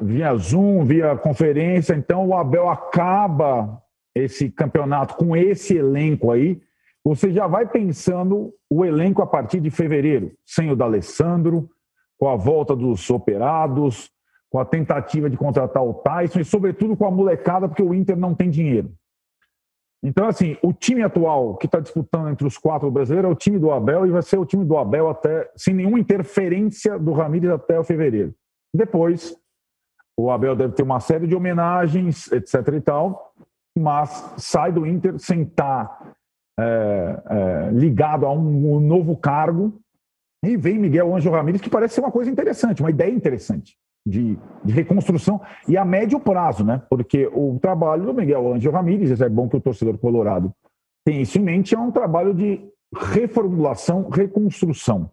via Zoom, via conferência. Então, o Abel acaba esse campeonato com esse elenco aí. Você já vai pensando o elenco a partir de fevereiro, sem o D'Alessandro, com a volta dos operados, com a tentativa de contratar o Tyson e, sobretudo, com a molecada, porque o Inter não tem dinheiro. Então, assim, o time atual que está disputando entre os quatro brasileiros é o time do Abel e vai ser o time do Abel até, sem nenhuma interferência do Ramírez até o fevereiro. Depois, o Abel deve ter uma série de homenagens, etc e tal, mas sai do Inter sem estar tá, é, é, ligado a um, um, novo cargo e vem Miguel Anjo Ramírez, que parece ser uma coisa interessante, uma ideia interessante de, de, reconstrução e a médio prazo, né? Porque o trabalho do Miguel Ângelo Ramírez, é bom que o torcedor colorado tenha isso em mente, é um trabalho de reformulação, reconstrução.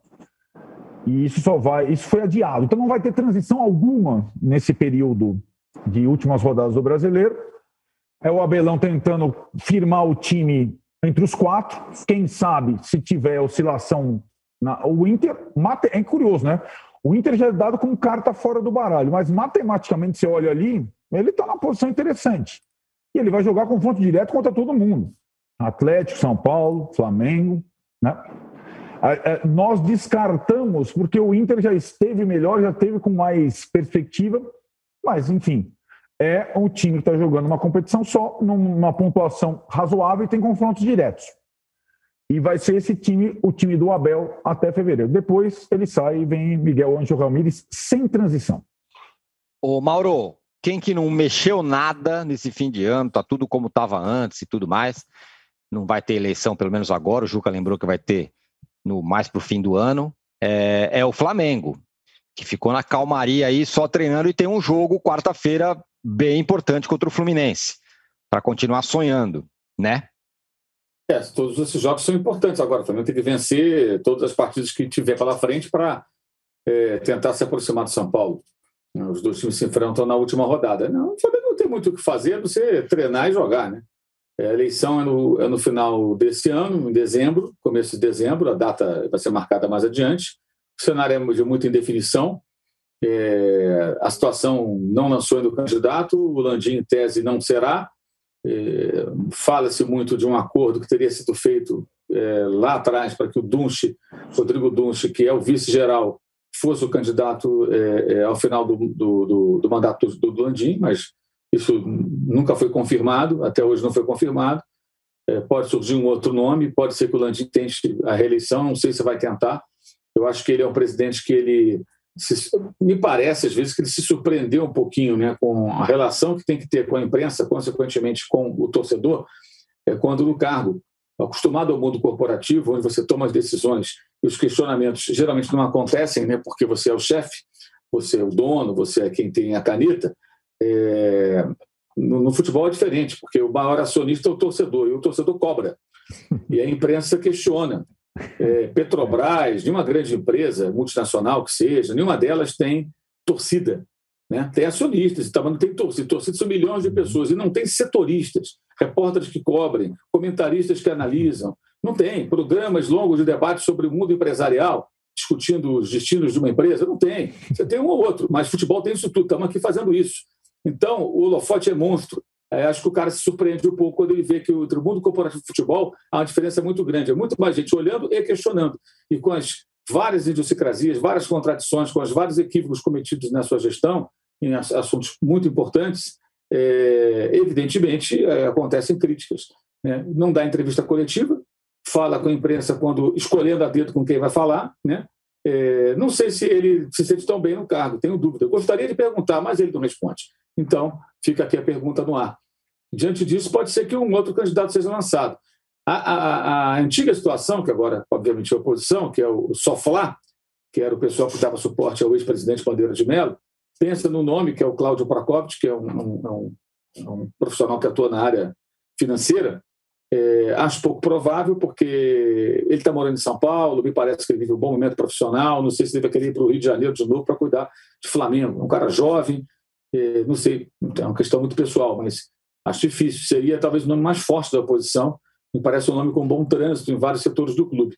E isso só vai, isso foi adiado. Então não vai ter transição alguma nesse período de últimas rodadas do Brasileiro. É o Abelão tentando firmar o time entre os quatro. Quem sabe se tiver oscilação na, o Inter, é curioso, né? O Inter já é dado como carta fora do baralho, mas matematicamente você olha ali, ele está numa posição interessante. E ele vai jogar confronto direto contra todo mundo. Atlético, São Paulo, Flamengo. Né? Nós descartamos, porque o Inter já esteve melhor, já esteve com mais perspectiva, mas enfim, é um time que está jogando uma competição só, numa pontuação razoável e tem confrontos diretos. E vai ser esse time, o time do Abel, até fevereiro. Depois ele sai e vem Miguel Anjo Ramírez sem transição. Ô Mauro, quem que não mexeu nada nesse fim de ano, tá tudo como estava antes e tudo mais. Não vai ter eleição, pelo menos agora. O Juca lembrou que vai ter no mais para o fim do ano. É, é o Flamengo, que ficou na calmaria aí, só treinando e tem um jogo quarta-feira bem importante contra o Fluminense, para continuar sonhando, né? É, todos esses jogos são importantes agora. Também tem que vencer todas as partidas que tiver pela frente para é, tentar se aproximar do São Paulo. Os dois times se enfrentam na última rodada. Não, não tem muito o que fazer, é você treinar e jogar, né? É, a eleição é no, é no final desse ano, em dezembro, começo de dezembro, a data vai ser marcada mais adiante. O cenário é de muita indefinição. É, a situação não lançou ainda o candidato, o Landim, em tese, não será. É, Fala-se muito de um acordo que teria sido feito é, lá atrás para que o Dunche, Rodrigo Dunche, que é o vice-geral, fosse o candidato é, é, ao final do, do, do, do mandato do, do Landim, mas isso nunca foi confirmado, até hoje não foi confirmado. É, pode surgir um outro nome, pode ser que o Landim tente a reeleição, não sei se vai tentar. Eu acho que ele é um presidente que ele me parece às vezes que ele se surpreendeu um pouquinho, né, com a relação que tem que ter com a imprensa, consequentemente com o torcedor, é, quando no cargo. Acostumado ao mundo corporativo, onde você toma as decisões e os questionamentos geralmente não acontecem, né, porque você é o chefe, você é o dono, você é quem tem a caneta. É, no, no, futebol é diferente, porque o maior acionista é o torcedor, e o torcedor cobra. E a imprensa questiona. É, Petrobras, nenhuma grande empresa multinacional que seja, nenhuma delas tem torcida. Né? Tem acionistas, então, não tem torcida. Torcida são milhões de pessoas, e não tem setoristas, repórteres que cobrem, comentaristas que analisam. Não tem programas longos de debate sobre o mundo empresarial, discutindo os destinos de uma empresa. Não tem. Você tem um ou outro, mas futebol tem isso tudo. Estamos aqui fazendo isso. Então, o holofote é monstro. É, acho que o cara se surpreende um pouco quando ele vê que o mundo corporativo de futebol há uma diferença muito grande. É muito mais gente olhando e questionando. E com as várias idiosincrasias, várias contradições, com os vários equívocos cometidos na sua gestão, em assuntos muito importantes, é, evidentemente é, acontecem críticas. Né? Não dá entrevista coletiva, fala com a imprensa quando escolhendo a dedo com quem vai falar. Né? É, não sei se ele se sente tão bem no cargo, tenho dúvida. Eu gostaria de perguntar, mas ele não responde. Então, fica aqui a pergunta no ar. Diante disso, pode ser que um outro candidato seja lançado. A, a, a antiga situação, que agora, obviamente, é a oposição, que é o Soflá, que era o pessoal que dava suporte ao ex-presidente Bandeira de Mello, pensa no nome, que é o Cláudio Prokopich, que é um, um, um profissional que atua na área financeira. É, acho pouco provável, porque ele está morando em São Paulo, me parece que ele vive um bom momento profissional, não sei se ele vai querer ir para o Rio de Janeiro de novo para cuidar de Flamengo. Um cara jovem, é, não sei, é uma questão muito pessoal, mas acho difícil. Seria talvez o nome mais forte da oposição. Me parece um nome com bom trânsito em vários setores do clube.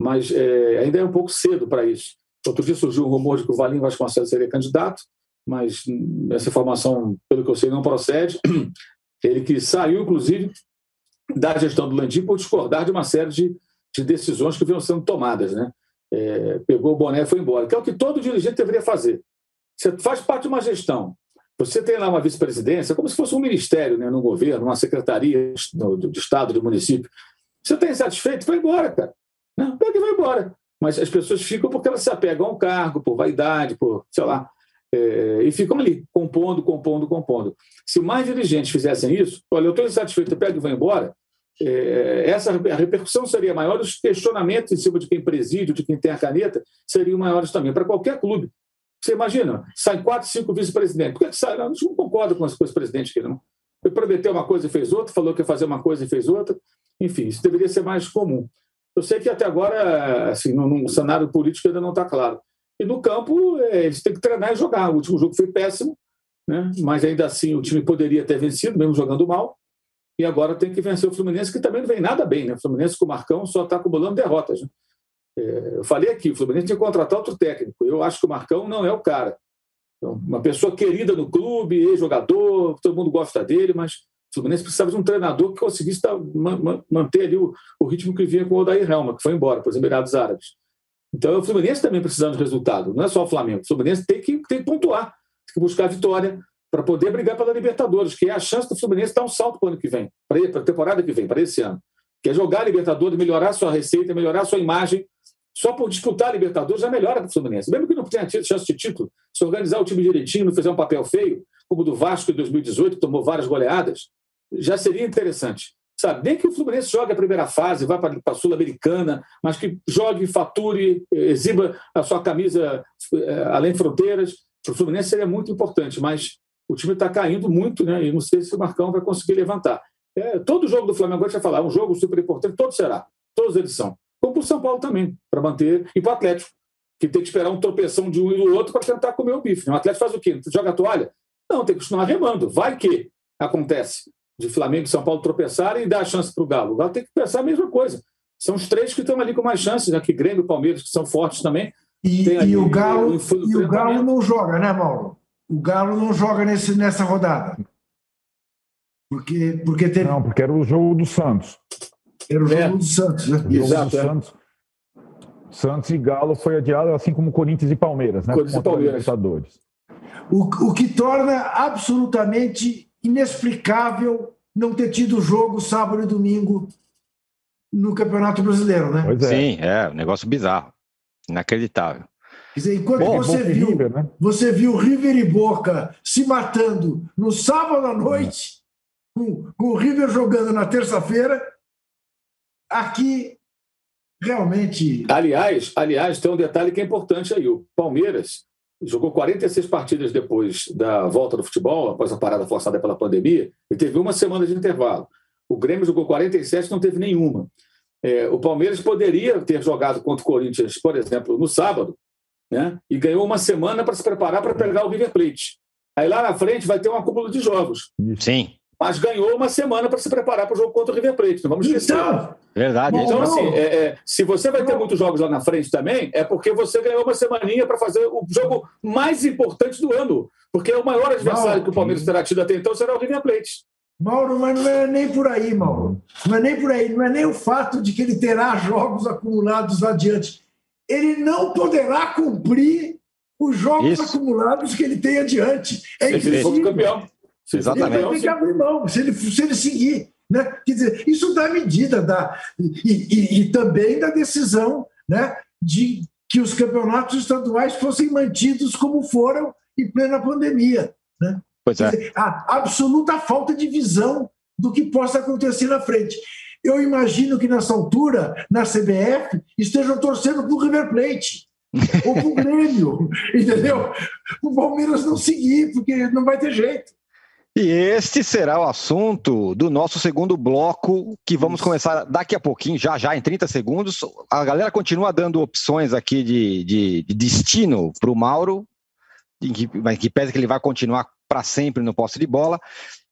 Mas é, ainda é um pouco cedo para isso. Outro dia surgiu um rumor de que o Valim Vasconcelos seria candidato, mas essa informação, pelo que eu sei, não procede. Ele que saiu, inclusive, da gestão do Landim por discordar de uma série de, de decisões que vinham sendo tomadas. Né? É, pegou o boné e foi embora, que é o que todo dirigente deveria fazer. Você faz parte de uma gestão, você tem lá uma vice-presidência, como se fosse um ministério né, no governo, uma secretaria de Estado, de município. Você está insatisfeito? Vai embora, cara. Não, pega e vai embora. Mas as pessoas ficam porque elas se apegam ao cargo, por vaidade, por, sei lá, é, e ficam ali, compondo, compondo, compondo. Se mais dirigentes fizessem isso, olha, eu estou insatisfeito, eu pego e vou embora, é, essa a repercussão seria maior, os questionamentos em cima de quem preside, de quem tem a caneta, seriam maiores também, para qualquer clube. Você imagina, sai quatro, cinco vice-presidentes. Por que, sai? Não, não concordo com esse presidente aqui, não. Ele prometeu uma coisa e fez outra, falou que ia fazer uma coisa e fez outra. Enfim, isso deveria ser mais comum. Eu sei que até agora, assim, no, no cenário político ainda não está claro. E no campo, é, eles têm que treinar e jogar. O último jogo foi péssimo, né? mas ainda assim o time poderia ter vencido, mesmo jogando mal. E agora tem que vencer o Fluminense, que também não vem nada bem. Né? O Fluminense com o Marcão só está acumulando derrotas. Né? É, eu falei aqui, o Fluminense tinha que contratar outro técnico. Eu acho que o Marcão não é o cara. Então, uma pessoa querida no clube, ex-jogador, todo mundo gosta dele, mas o Fluminense precisava de um treinador que conseguisse manter ali o, o ritmo que vinha com o Odair Helma, que foi embora para os Emirados Árabes. Então, o Fluminense também precisando de resultado, não é só o Flamengo. O Fluminense tem que, tem que pontuar, tem que buscar vitória para poder brigar pela Libertadores, que é a chance do Fluminense dar um salto para o ano que vem, para a temporada que vem, para esse ano. Que é jogar a Libertadores, melhorar sua receita, melhorar sua imagem só por disputar a Libertadores já melhora para o Fluminense. Mesmo que não tenha tido chance de título, se organizar o time direitinho, não fizer um papel feio, como o do Vasco em 2018, que tomou várias goleadas, já seria interessante. Sabe, nem que o Fluminense jogue a primeira fase, vá para a Sul-Americana, mas que jogue, fature, exiba a sua camisa é, além fronteiras. O Fluminense seria muito importante, mas o time está caindo muito, né? E não sei se o Marcão vai conseguir levantar. É, todo jogo do Flamengo, agora já falar, um jogo super importante, todo será. Todos eles são como para o São Paulo também, para manter, e para o Atlético, que tem que esperar um tropeção de um e do outro para tentar comer o bife. O Atlético faz o quê? Joga a toalha? Não, tem que continuar remando. Vai que acontece de Flamengo e São Paulo tropeçarem e dar a chance para o Galo. O Galo tem que pensar a mesma coisa. São os três que estão ali com mais chances, né? que Grêmio e Palmeiras, que são fortes também, E, e o Galo, e o Galo não joga, né, Mauro? O Galo não joga nesse, nessa rodada. Porque, porque teve... Não, porque era o jogo do Santos. Era o jogo é. do Santos, né? Exato, do é. Santos. Santos e Galo foi adiado, assim como Corinthians e Palmeiras, né? Corinthians e Palmeiras. O, o que torna absolutamente inexplicável não ter tido jogo sábado e domingo no Campeonato Brasileiro, né? É. Sim, é um negócio bizarro, inacreditável. Quer dizer, enquanto bom, você, viu, River, né? você viu River e Boca se matando no sábado à noite, com, com o River jogando na terça-feira, aqui realmente. Aliás, aliás, tem um detalhe que é importante aí. O Palmeiras jogou 46 partidas depois da volta do futebol, após a parada forçada pela pandemia, e teve uma semana de intervalo. O Grêmio jogou 47 não teve nenhuma. É, o Palmeiras poderia ter jogado contra o Corinthians, por exemplo, no sábado, né? e ganhou uma semana para se preparar para pegar o River Plate. Aí lá na frente vai ter um acúmulo de jogos. Sim mas ganhou uma semana para se preparar para o jogo contra o River Plate. Não vamos esquecer. Então, Verdade. Então, assim, é, é, se você vai ter muitos jogos lá na frente também, é porque você ganhou uma semaninha para fazer o jogo mais importante do ano. Porque é o maior adversário que o Palmeiras terá tido até então será o River Plate. Mauro, mas não é nem por aí, Mauro. Não é nem por aí. Não é nem o fato de que ele terá jogos acumulados adiante. Ele não poderá cumprir os jogos Isso. acumulados que ele tem adiante. É campeão. Exatamente. Ele ter que abrir mão, se ele, se ele seguir. Né? Quer dizer, isso dá medida da, e, e, e também da decisão né, de que os campeonatos estaduais fossem mantidos como foram em plena pandemia. Né? Pois é. Dizer, a absoluta falta de visão do que possa acontecer na frente. Eu imagino que nessa altura, na CBF, estejam torcendo para o River Plate ou para o *laughs* Grêmio, entendeu? O Palmeiras não seguir, porque não vai ter jeito. E este será o assunto do nosso segundo bloco, que vamos começar daqui a pouquinho, já já, em 30 segundos. A galera continua dando opções aqui de, de, de destino para o Mauro, que, que pese que ele vai continuar para sempre no posse de bola.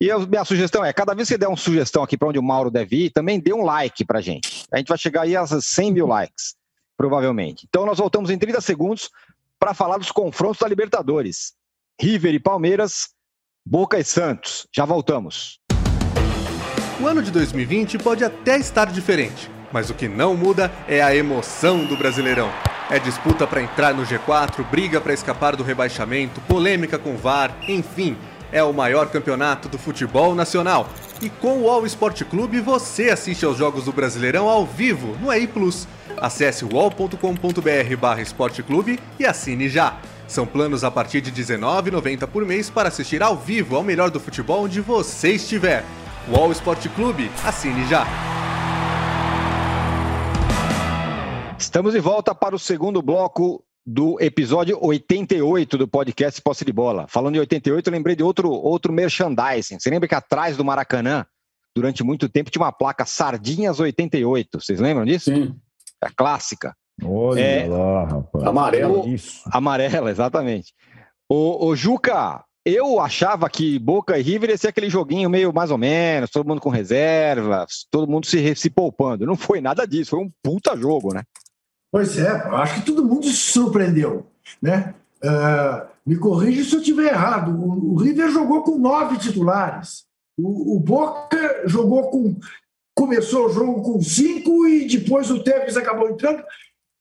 E a minha sugestão é, cada vez que você der uma sugestão aqui para onde o Mauro deve ir, também dê um like para a gente. A gente vai chegar aí a 100 mil likes, provavelmente. Então nós voltamos em 30 segundos para falar dos confrontos da Libertadores. River e Palmeiras Boca e Santos. Já voltamos. O ano de 2020 pode até estar diferente, mas o que não muda é a emoção do Brasileirão. É disputa para entrar no G4, briga para escapar do rebaixamento, polêmica com VAR, enfim, é o maior campeonato do futebol nacional. E com o All Sport Clube você assiste aos jogos do Brasileirão ao vivo no EI Plus. Acesse wall.com.br/esporteclube e assine já. São planos a partir de R$19,90 por mês para assistir ao vivo ao melhor do futebol onde você estiver. Wall Sport Clube, assine já! Estamos de volta para o segundo bloco do episódio 88 do podcast Posse de Bola. Falando em 88, eu lembrei de outro, outro merchandising. Você lembra que atrás do Maracanã, durante muito tempo, tinha uma placa Sardinhas 88. Vocês lembram disso? Sim. É clássica. Olha é, lá, rapaz. Amarela. Isso. Amarela, exatamente. O, o Juca, eu achava que Boca e River ia ser aquele joguinho meio mais ou menos, todo mundo com reservas, todo mundo se, se poupando. Não foi nada disso, foi um puta jogo, né? Pois é, acho que todo mundo se surpreendeu, né? Uh, me corrija se eu estiver errado. O, o, River jogou com nove titulares. O, o, Boca jogou com. Começou o jogo com cinco e depois o Tevez acabou entrando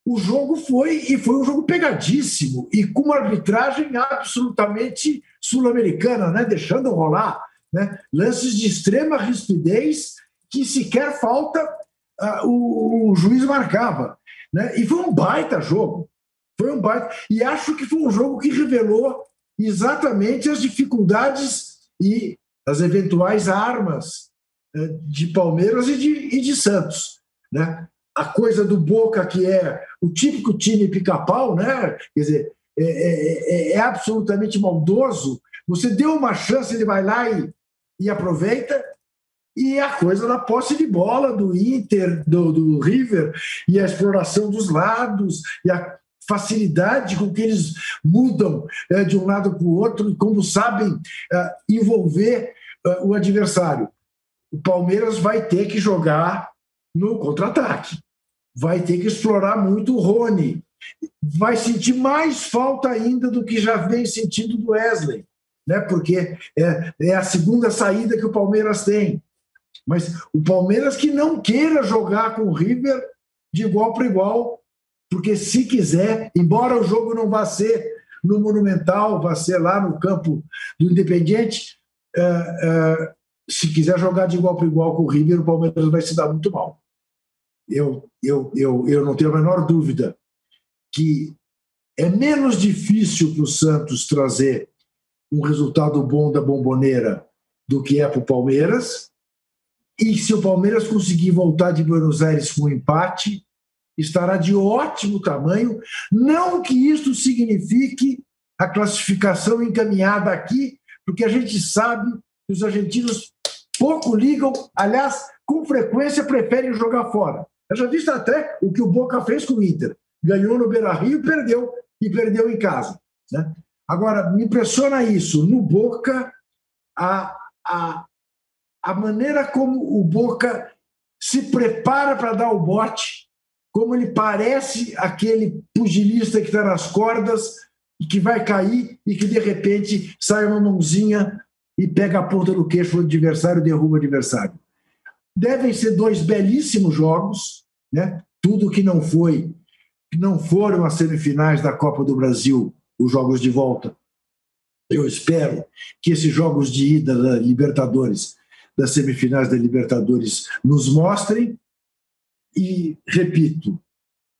o jogo foi e foi um jogo pegadíssimo e com uma arbitragem absolutamente sul-americana, né? deixando rolar né? lances de extrema rispidez que sequer falta uh, o, o, juiz marcava. Né? E foi um baita jogo. Foi um baita. E acho que foi um jogo que revelou exatamente as dificuldades e as eventuais armas uh, de Palmeiras e de, e de Santos. Né? A coisa do Boca, que é o típico time pica-pau, né? Quer dizer, é, é, é, é, absolutamente maldoso. Você deu uma chance, ele vai lá e, e aproveita. E a coisa da posse de bola do Inter, do, do River, e a exploração dos lados, e a facilidade com que eles mudam é, de um lado para o outro e como sabem é, envolver é, o adversário. O Palmeiras vai ter que jogar no contra-ataque vai ter que explorar muito o Rony, vai sentir mais falta ainda do que já vem sentindo do Wesley, né? porque é, é a segunda saída que o Palmeiras tem. Mas o Palmeiras que não queira jogar com o River de igual para igual, porque se quiser, embora o jogo não vá ser no Monumental, vá ser lá no campo do Independiente, é, é, se quiser jogar de igual para igual com o River, o Palmeiras vai se dar muito mal. Eu, eu, eu, eu não tenho a menor dúvida que é menos difícil para o Santos trazer um resultado bom da bomboneira do que é para o Palmeiras. E se o Palmeiras conseguir voltar de Buenos Aires com um empate, estará de ótimo tamanho. Não que isso signifique a classificação encaminhada aqui, porque a gente sabe que os argentinos pouco ligam, aliás, com frequência preferem jogar fora. Eu já disse até o que o Boca fez com o Inter. Ganhou no Beira-Rio, perdeu e perdeu em casa. Né? Agora, me impressiona isso. No Boca, a, a, a maneira como o Boca se prepara para dar o bote, como ele parece aquele pugilista que está nas cordas e que vai cair e que de repente sai uma mãozinha e pega a ponta do queixo do adversário e derruba o adversário. Devem ser dois belíssimos jogos, né? Tudo que não foi, que não foram as semifinais da Copa do Brasil, os jogos de volta. Eu espero que esses jogos de ida da Libertadores, das semifinais da Libertadores, nos mostrem. E, repito,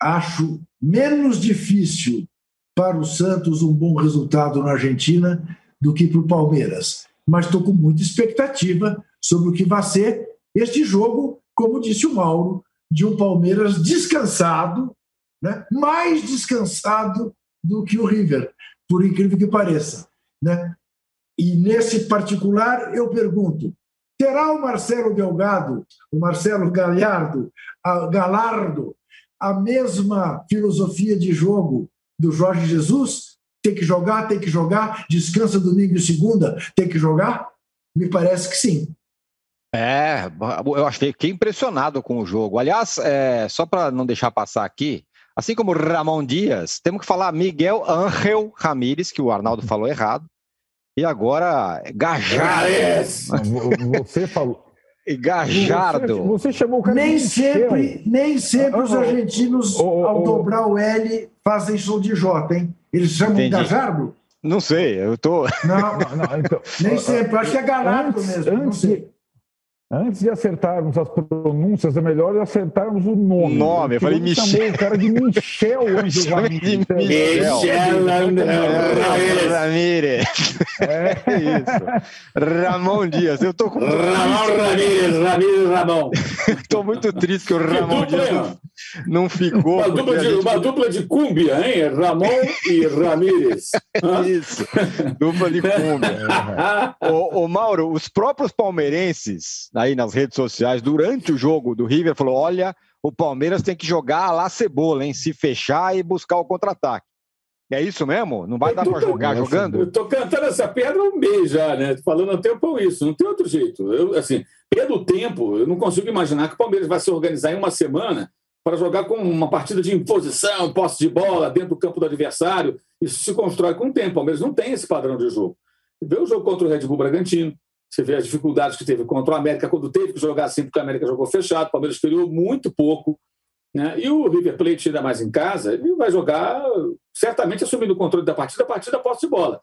acho menos difícil para o Santos um bom resultado na Argentina do que para o Palmeiras. Mas estou com muita expectativa sobre o que vai ser este jogo, como disse o Mauro, de um Palmeiras descansado, né? mais descansado do que o River, por incrível que pareça. Né? E nesse particular, eu pergunto: terá o Marcelo Delgado, o Marcelo Galhardo, a Galardo, a mesma filosofia de jogo do Jorge Jesus? Tem que jogar, tem que jogar, descansa domingo e segunda, tem que jogar? Me parece que sim. É, eu achei fiquei impressionado com o jogo. Aliás, é, só para não deixar passar aqui, assim como Ramon Dias, temos que falar Miguel Ángel Ramírez, que o Arnaldo *laughs* falou errado, e agora Gajardo. Você falou. *laughs* Gajardo. Você, você, chamou o cara nem sempre, nem sempre os argentinos, ao dobrar o L, fazem som de J, hein? Eles chamam Entendi. Gajardo? Não sei, eu tô. Não, não, não então, nem sempre, acho que é Galardo mesmo. Antes, Antes de acertarmos as pronúncias, é melhor acertarmos o nome. O nome, eu falei Michel. Chamou o cara de Michel *laughs* antes de Michel Ramírez. É isso. Ramon Dias. Eu tô com. Ramon Ramírez, Ramírez Ramon. Estou muito triste que o Ramon Dias não, não ficou. Uma dupla, de, gente... uma dupla de cúmbia, hein? Ramon e Ramírez. *laughs* isso. Dupla de cúmbia. *laughs* ô, ô, Mauro, os próprios palmeirenses aí nas redes sociais durante o jogo do River falou: olha, o Palmeiras tem que jogar lá cebola, hein? Se fechar e buscar o contra-ataque. É isso mesmo? Não vai dar para jogar jogando? Eu tô cantando essa pedra um mês já, né? Falando há tempo isso, não tem outro jeito. Eu, assim, pelo tempo, eu não consigo imaginar que o Palmeiras vai se organizar em uma semana para jogar com uma partida de imposição, posse de bola dentro do campo do adversário. Isso se constrói com o tempo. O Palmeiras não tem esse padrão de jogo. Vê o jogo contra o Red Bull Bragantino, você vê as dificuldades que teve contra o América, quando teve que jogar assim, porque o América jogou fechado, o Palmeiras criou muito pouco. Né? E o River Plate, ainda mais em casa, ele vai jogar certamente assumindo o controle da partida, a partir da posse de bola.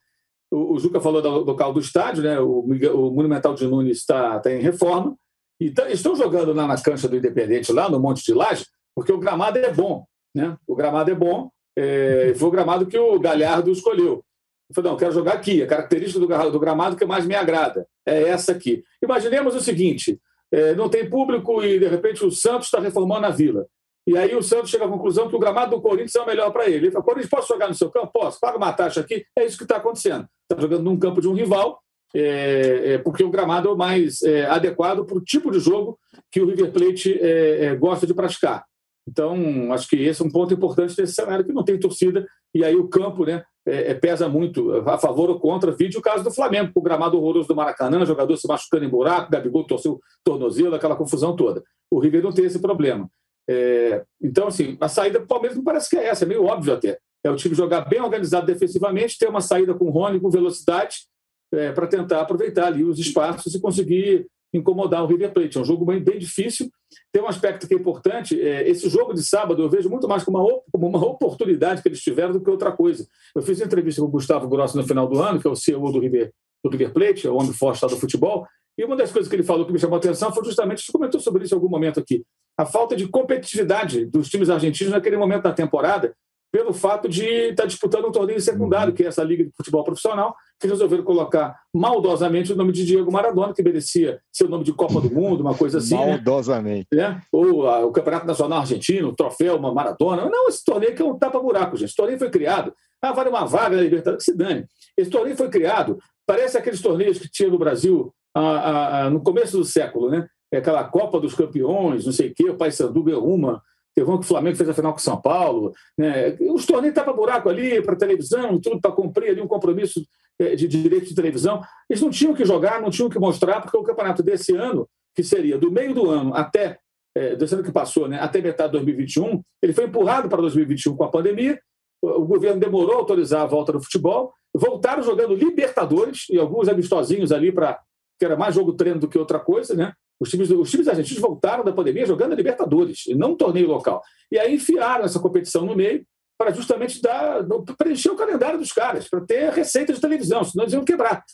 O, o Juca falou do local do estádio, né? o, o Monumental de Nunes está tá em reforma, e tá, estão jogando lá na cancha do Independente, lá no Monte de Laje, porque o gramado é bom. Né? O gramado é bom, é, foi o gramado que o Galhardo escolheu. Eu falei, não, quero jogar aqui. A característica do, do gramado que mais me agrada é essa aqui. Imaginemos o seguinte: é, não tem público e, de repente, o Santos está reformando a vila. E aí o Santos chega à conclusão que o gramado do Corinthians é o melhor para ele. Ele fala, Corinthians, posso jogar no seu campo? Posso. Paga uma taxa aqui. É isso que está acontecendo. Está jogando num campo de um rival, é, é, porque o gramado é o mais é, adequado para o tipo de jogo que o River Plate é, é, gosta de praticar. Então, acho que esse é um ponto importante desse cenário, que não tem torcida, e aí o campo né, é, é, pesa muito a favor ou contra. Vídeo o caso do Flamengo, o gramado horroroso do Maracanã, jogador se machucando em buraco, Gabigol torceu tornozelo, aquela confusão toda. O River não tem esse problema. É, então, assim, a saída do Palmeiras não parece que é essa, é meio óbvio até. É o time jogar bem organizado defensivamente, ter uma saída com o Rony com velocidade é, para tentar aproveitar ali os espaços e conseguir incomodar o River Plate. É um jogo bem, bem difícil. Tem um aspecto que é importante: é, esse jogo de sábado eu vejo muito mais como uma, como uma oportunidade que eles tiveram do que outra coisa. Eu fiz entrevista com o Gustavo Grossi no final do ano, que é o CEO do River, do River Plate, é o homem forte do futebol, e uma das coisas que ele falou que me chamou a atenção foi justamente, gente comentou sobre isso em algum momento aqui, a falta de competitividade dos times argentinos naquele momento da temporada, pelo fato de estar disputando um torneio secundário, que é essa Liga de Futebol Profissional, que resolveram colocar maldosamente o nome de Diego Maradona, que merecia ser o nome de Copa do Mundo, uma coisa assim. Né? Maldosamente. Né? Ou a, o Campeonato Nacional Argentino, o troféu, uma Maradona. Não, esse torneio que é um tapa-buraco, gente. Esse torneio foi criado. Ah, vale uma vaga na Libertadores, que se dane. Esse torneio foi criado. Parece aqueles torneios que tinha no Brasil ah, ah, no começo do século, né? É aquela Copa dos Campeões, não sei o quê, o Paysandu ganhou uma, Teve um que o Flamengo fez a final com o São Paulo. Né? Os torneios estavam buraco ali para televisão, tudo para cumprir ali um compromisso é, de direito de televisão. Eles não tinham que jogar, não tinham que mostrar, porque o campeonato desse ano, que seria do meio do ano até, é, desse ano que passou, né, até metade de 2021, ele foi empurrado para 2021 com a pandemia. O governo demorou a autorizar a volta do futebol. Voltaram jogando Libertadores e alguns amistosinhos ali para que era mais jogo treino do que outra coisa, né? Os times, os times argentinos voltaram da pandemia jogando a Libertadores, e não um torneio local. E aí enfiaram essa competição no meio para justamente dar, preencher o calendário dos caras, para ter receita de televisão, senão eles iam quebrar.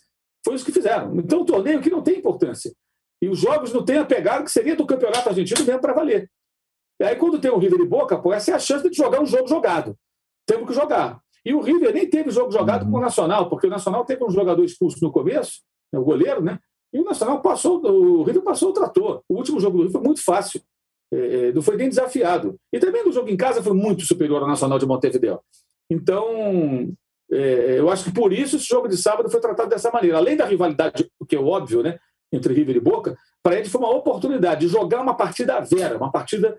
Foi isso que fizeram. Então, um torneio que não tem importância. E os jogos não têm a pegada que seria do campeonato argentino mesmo para valer. E aí, quando tem o River e Boca, pô, essa é a chance de jogar um jogo jogado. Temos que jogar. E o River nem teve jogo jogado com o Nacional, porque o Nacional teve um jogador expulso no começo, o goleiro, né? E o Nacional passou, o River passou o trator. O último jogo do River foi muito fácil. É, é, não foi nem desafiado. E também no jogo em casa foi muito superior ao Nacional de Montevideo. Então, é, eu acho que por isso esse jogo de sábado foi tratado dessa maneira. Além da rivalidade, o que é óbvio, né, entre River e Boca, para ele foi uma oportunidade de jogar uma partida vera, uma partida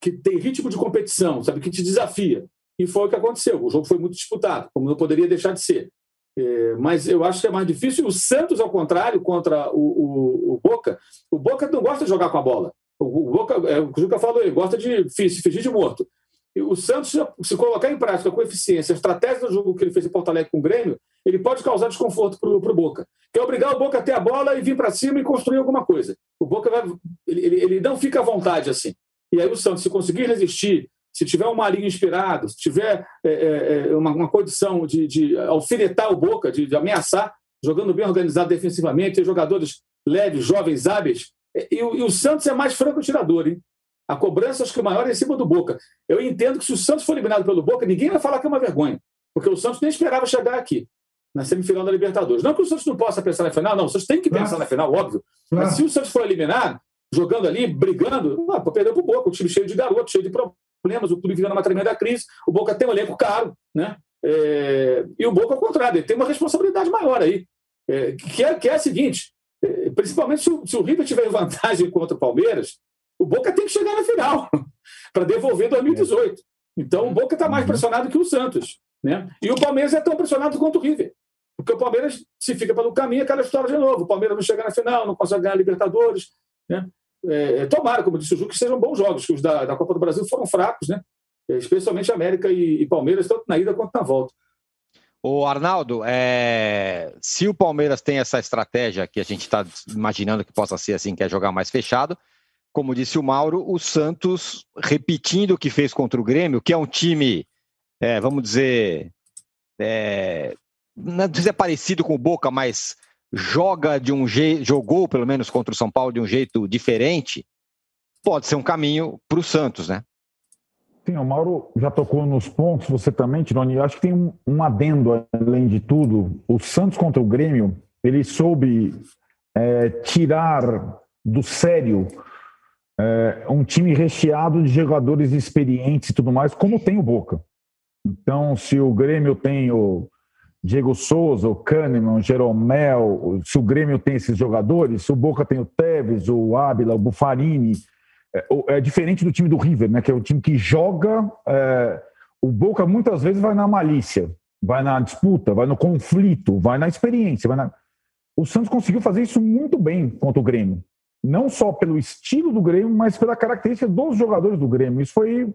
que tem ritmo de competição, sabe, que te desafia. E foi o que aconteceu. O jogo foi muito disputado, como não poderia deixar de ser. É, mas eu acho que é mais difícil. O Santos, ao contrário, contra o, o, o, Boca, o Boca não gosta de jogar com a bola. O, o Boca, é, o Juca falou, ele gosta de fingir de morto. E o Santos, se colocar em prática com eficiência a estratégia do jogo que ele fez em Porto Alegre com o Grêmio, ele pode causar desconforto para o Boca. Que é obrigar o Boca a ter a bola e vir para cima e construir alguma coisa. O Boca vai, ele, ele, ele não fica à vontade assim. E aí o Santos, se conseguir resistir se tiver um Marinho inspirado, se tiver é, é, é, uma, uma, condição de, de alfinetar o Boca, de, de, ameaçar, jogando bem organizado defensivamente, ter jogadores leves, jovens, hábeis, é, e, e, o Santos é mais franco tirador, hein? A cobrança acho que maior é em cima do Boca. Eu entendo que se o Santos for eliminado pelo Boca, ninguém vai falar que é uma vergonha, porque o Santos nem esperava chegar aqui, na semifinal da Libertadores. Não que o Santos não possa pensar na final, não, o Santos tem que pensar na final, óbvio. Mas se o Santos for eliminado, jogando ali, brigando, ah, perdeu para o Boca, o time cheio de garoto, cheio de problemas problemas, o clube vivendo uma tremenda crise, o Boca tem um elenco caro, né? É, e o Boca, ao contrário, ele tem uma responsabilidade maior aí, é, que, é, que é a seguinte: é, principalmente se o, se o River tiver vantagem contra o Palmeiras, o Boca tem que chegar na final *laughs* para devolver 2018. Então o Boca está mais pressionado que o Santos. Né? E o Palmeiras é tão pressionado quanto o River. Porque o Palmeiras, se fica pelo caminho, aquela história de novo. O Palmeiras não chega na final, não consegue ganhar a Libertadores. Né? É, é, tomara, como disse o Ju, que sejam bons jogos, que os da, da Copa do Brasil foram fracos, né? É, especialmente América e, e Palmeiras, tanto na ida quanto na volta. O Arnaldo, é... se o Palmeiras tem essa estratégia que a gente está imaginando que possa ser assim, que é jogar mais fechado, como disse o Mauro, o Santos repetindo o que fez contra o Grêmio, que é um time, é, vamos dizer, é... não sei se é parecido com o Boca, mas joga de um jeito, jogou pelo menos contra o São Paulo de um jeito diferente, pode ser um caminho para o Santos, né? Sim, o Mauro já tocou nos pontos, você também, Tironi. Acho que tem um, um, adendo além de tudo. O Santos contra o Grêmio, ele soube é, tirar do sério é, um time recheado de jogadores experientes e tudo mais, como tem o Boca. Então, se o Grêmio tem o Diego Souza, o Kahneman, Jeromel, se o Grêmio tem esses jogadores, se o Boca tem o Tevez, o Ábila, o Bufarini, é, é, diferente do time do River, né, que é o time que joga. É, o Boca muitas vezes vai na malícia, vai na disputa, vai no conflito, vai na experiência. Vai na... O Santos conseguiu fazer isso muito bem contra o Grêmio. não só pelo estilo do Grêmio, mas pela característica dos jogadores do Grêmio. Isso foi,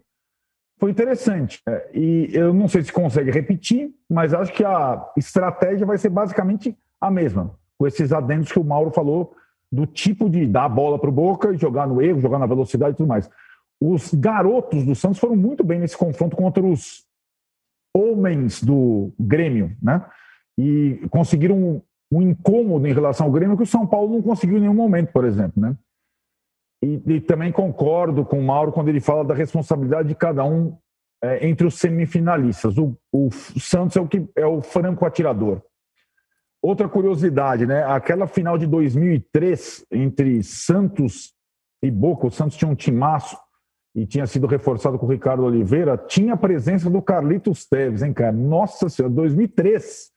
foi interessante. É, e eu não sei se consegue repetir, mas acho que a estratégia vai ser basicamente a mesma, com esses adendos que o Mauro falou, do tipo de dar a bola para o Boca e jogar no erro, jogar na velocidade e tudo mais. Os garotos do Santos foram muito bem nesse confronto contra os homens do Grêmio, né? E conseguiram um, um incômodo em relação ao Grêmio que o São Paulo não conseguiu em nenhum momento, por exemplo, né? E, e também concordo com o Mauro quando ele fala da responsabilidade de cada um é, entre os semifinalistas. O, o Santos é o que é o franco atirador. Outra curiosidade, né? Aquela final de 2003 entre Santos e Boca, o Santos tinha um timaço e tinha sido reforçado com o Ricardo Oliveira, tinha a presença do Carlitos Teves, hein, cara? Nossa Senhora, 2003.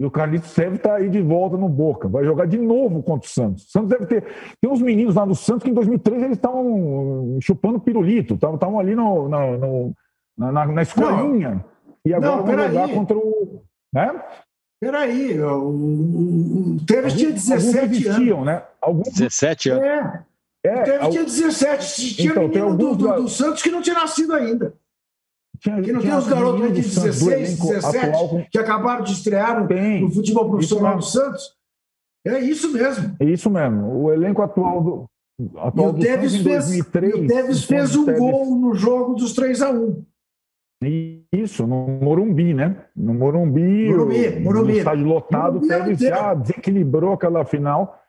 E o Carlitos Teves está aí de volta no Boca. Vai jogar de novo contra o Santos. O Santos deve ter. Tem uns meninos lá do Santos que em 2003 eles estavam chupando pirulito, estavam ali no, no, no na, na, escolinha. Não, e agora não, vão jogar aí. contra o. Né? Peraí, o, o, o Teves tinha 17 anos. Né? Alguns... 17 anos. É. É, o Tevez tinha 17. Tinha então, menino do, do, do, Santos que não tinha nascido ainda. Tinha, que não tem os garotos de 16, 17 atual, que acabaram de estrear tem, no futebol profissional do Santos? É isso mesmo. É isso mesmo. O elenco atual do, atual do Santos em 2003. E o Tevez fez um Tevez... gol no jogo dos 3 a 1 isso, no Morumbi, né? No Morumbi, Morumbi, o, Morumbi. no estádio lotado, Morumbi o Tevez é já desequilibrou aquela final.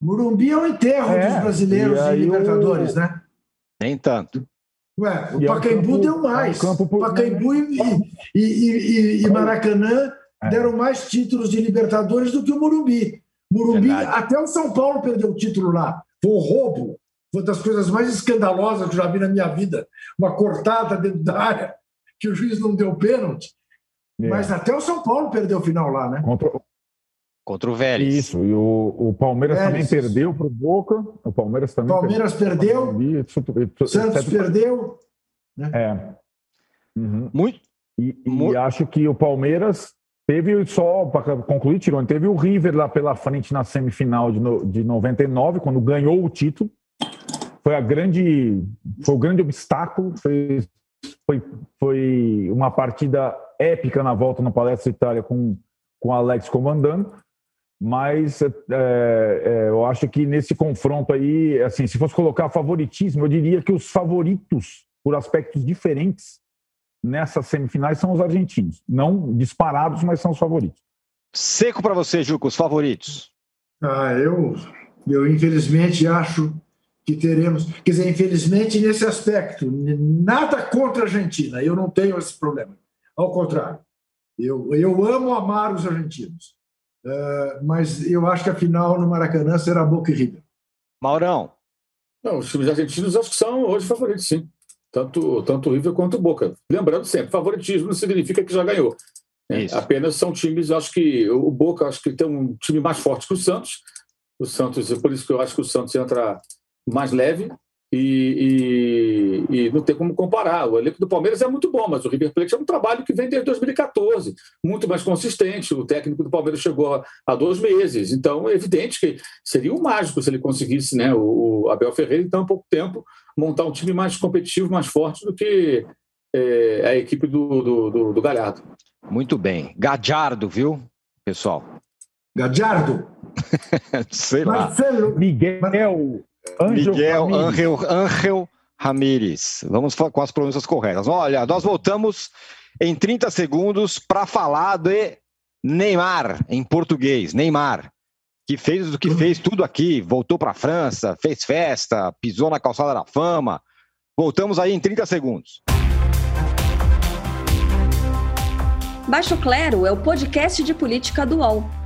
Morumbi é o enterro é, dos brasileiros e, Libertadores, o... né? Nem tanto. Ué, o e Pacaembu campo, deu mais. É campo por... Pacaembu e, e, e, e, Maracanã é. deram mais títulos de Libertadores do que o Morumbi. Morumbi, Verdade. até o São Paulo perdeu o título lá. Foi um roubo. Foi uma das coisas mais escandalosas que eu já vi na minha vida. Uma cortada dentro da área que o juiz não deu pênalti. É. Mas até o São Paulo perdeu o final lá, né? Contra, Contra o Vélez. Isso, e o, o Palmeiras Vélez. também perdeu para o Boca. O Palmeiras também Palmeiras perdeu. perdeu Santos perdeu. Né? É. Uhum. Muito. E, e acho que o Palmeiras teve só, para concluir, Tirone, teve o River lá pela frente na semifinal de, no, de 99, quando ganhou o título. Foi a grande, foi o grande obstáculo, fez foi, foi uma partida épica na volta no Palestra Itália com, com o Alex comandando, mas é, é, eu acho que nesse confronto aí, assim, se fosse colocar favoritismo, eu diria que os favoritos, por aspectos diferentes, nessas semifinais são os argentinos. Não disparados, mas são os favoritos. Seco para você, Juco, os favoritos. Ah, eu, eu infelizmente acho que teremos. Quer dizer, infelizmente, nesse aspecto, nada contra a Argentina, eu não tenho esse problema. Ao contrário, eu, eu amo amar os argentinos. Uh, mas eu acho que a final no Maracanã será Boca e River. Maurão. Não, os times argentinos acho que são hoje favoritos, sim. Tanto, tanto o River quanto o Boca. Lembrando sempre, favoritismo não significa que já ganhou. Né? Apenas são times, acho que o Boca acho que tem um time mais forte que o Santos. O Santos, por isso que eu acho que o Santos entra mais leve e, e, e, não tem como comparar. O elenco do Palmeiras é muito bom, mas o River Plate é um trabalho que vem desde 2014, muito mais consistente. O técnico do Palmeiras chegou há dois meses, então é evidente que seria um mágico se ele conseguisse, né, o Abel Ferreira, em tão pouco tempo, montar um time mais competitivo, mais forte do que é, a equipe do, do, do, do Galhardo. Muito bem. Gadiardo, viu, pessoal? Gadiardo? *laughs* Sei lá. Marcelo. Miguel. Miguel Angel, Angel Ramírez. Vamos com as pronúncias corretas. Olha, nós voltamos em 30 segundos para falar de Neymar, em português. Neymar, que fez o que fez tudo aqui, voltou para a França, fez festa, pisou na calçada da fama. Voltamos aí em 30 segundos. Baixo Clero é o podcast de política do UOL.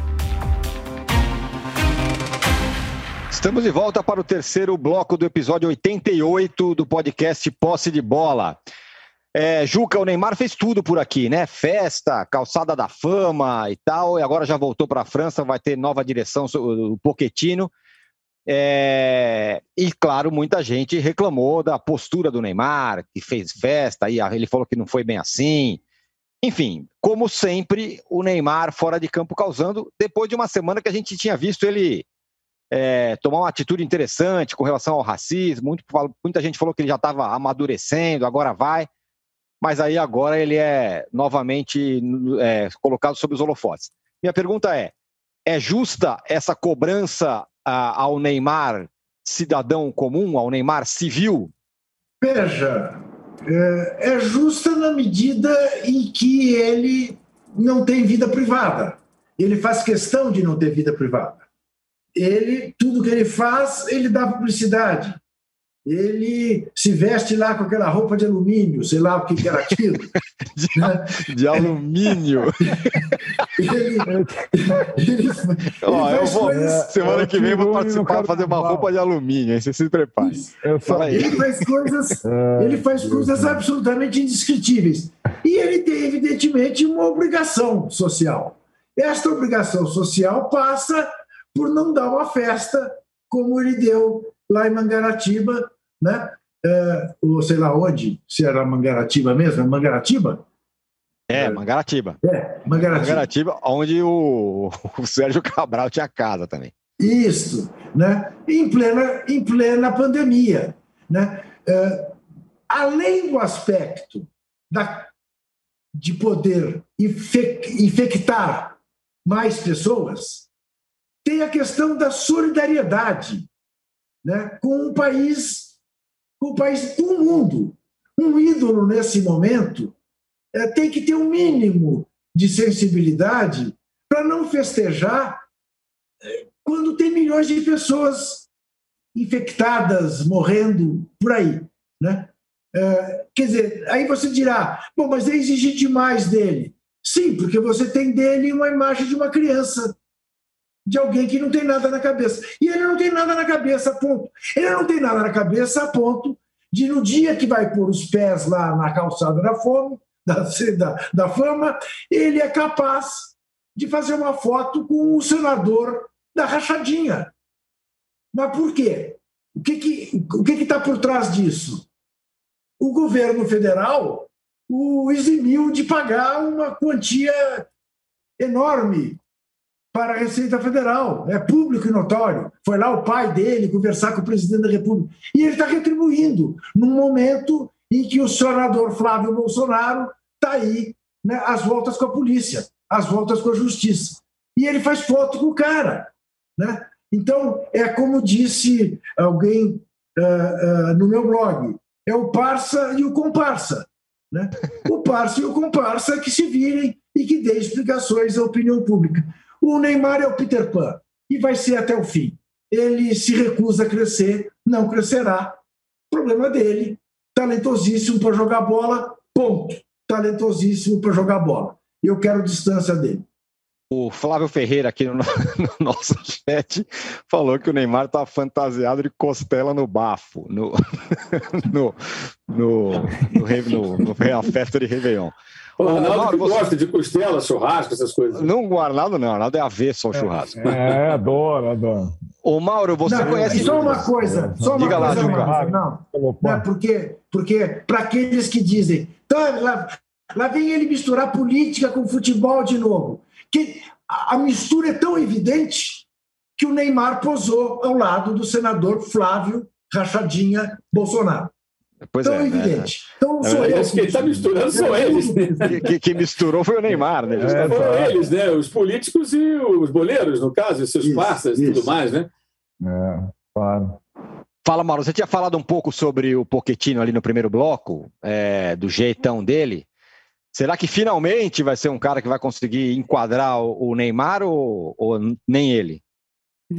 Estamos de volta para o terceiro bloco do episódio 88 do podcast Posse de Bola. É, Juca, o Neymar fez tudo por aqui, né? Festa, calçada da fama e tal, e agora já voltou para a França, vai ter nova direção, o Poquetino. É, e claro, muita gente reclamou da postura do Neymar, que fez festa, e ele falou que não foi bem assim. Enfim, como sempre, o Neymar fora de campo causando, depois de uma semana que a gente tinha visto ele é, tomar uma atitude interessante com relação ao racismo. Muito, muita gente falou que ele já estava amadurecendo, agora vai. Mas aí agora ele é novamente é, colocado sob os holofotes. Minha pergunta é: é justa essa cobrança a, ao Neymar cidadão comum, ao Neymar civil? Veja, é, é justa na medida em que ele não tem vida privada. Ele faz questão de não ter vida privada ele tudo que ele faz, ele dá publicidade. Ele se veste lá com aquela roupa de alumínio, sei lá o que, que era aquilo. *laughs* de, né? de alumínio. ele, ele, Ó, eu vou, coisas, semana que vem, vou participar, fazer uma roupa de alumínio, aí você se prepare. Ele faz coisas, é, *laughs* ele faz coisas absolutamente indescritíveis. E ele tem, evidentemente, uma obrigação social. Esta obrigação social passa por não dar uma festa como ele deu lá em Mangaratiba, né? É, ou sei lá onde, se era Mangaratiba mesmo, é Mangaratiba? É, Mangaratiba. É, Mangaratiba. Mangaratiba, onde o, *laughs* o Sérgio Cabral tinha casa também. Isso, né? Em plena, em plena pandemia, né? É, além do aspecto da, de poder infectar mais pessoas, tem a questão da solidariedade né, com um país, com o país do mundo. Um ídolo nesse momento é, tem que ter um mínimo de sensibilidade para não festejar é, quando tem milhões de pessoas infectadas, morrendo por aí. Né? É, quer dizer, aí você dirá, bom, mas é exigir demais dele. Sim, porque você tem dele uma imagem de uma criança de alguém que não tem nada na cabeça. E ele não tem nada na cabeça, ponto. Ele não tem nada na cabeça ponto de, no dia que vai pôr os pés lá na calçada da fome, *laughs* da, da, da fama, ele é capaz de fazer uma foto com o senador da rachadinha. Mas por quê? O que que o que está por trás disso? O governo federal o eximiu de pagar uma quantia enorme para a Receita Federal. É público e notório. Foi lá o pai dele conversar com o presidente da República. E ele está retribuindo num momento em que o senador Flávio Bolsonaro está aí né, às voltas com a polícia, às voltas com a justiça. E ele faz foto com o cara. Né? Então, é como disse alguém uh, uh, no meu blog: é o parça e o comparsa. Né? O parça e o comparsa que se virem e que dê explicações à opinião pública. O Neymar é o Peter Pan e vai ser até o fim. Ele se recusa a crescer, não crescerá. Problema dele. Talentosíssimo para jogar bola, ponto. Talentosíssimo para jogar bola. Eu quero distância dele. O Flávio Ferreira, aqui no, *laughs* no nosso chat, falou que o Neymar está fantasiado de costela no bafo, no, *laughs* no, no, no, no, no, festa de Réveillon. O Arnaldo você... gosta de costela, churrasco, essas coisas. Não, o Arnaldo não, o Arnaldo é avesso ao é, churrasco. É, adoro, adoro. Ô, Mauro, você não, conhece. Só uma coisa, só uma Diga coisa, lá, não. não porque porque para aqueles que dizem, tá, lá, lá vem ele misturar política com futebol de novo. Que a, mistura é tão evidente que o Neymar posou ao lado do senador Flávio Rachadinha Bolsonaro. Pois Tão é, evidente. Né? Então sou é, eu. Quem está misturando são eles. *laughs* Que, que, misturou foi o Neymar, né? É, foram eles, né? Os políticos e os boleiros, no caso, seus isso, parceiros e tudo mais, né? É, claro. Fala, Mauro, você tinha falado um pouco sobre o Poquetino ali no primeiro bloco, é, do jeitão dele. Será que finalmente vai ser um cara que vai conseguir enquadrar o Neymar ou, ou nem ele?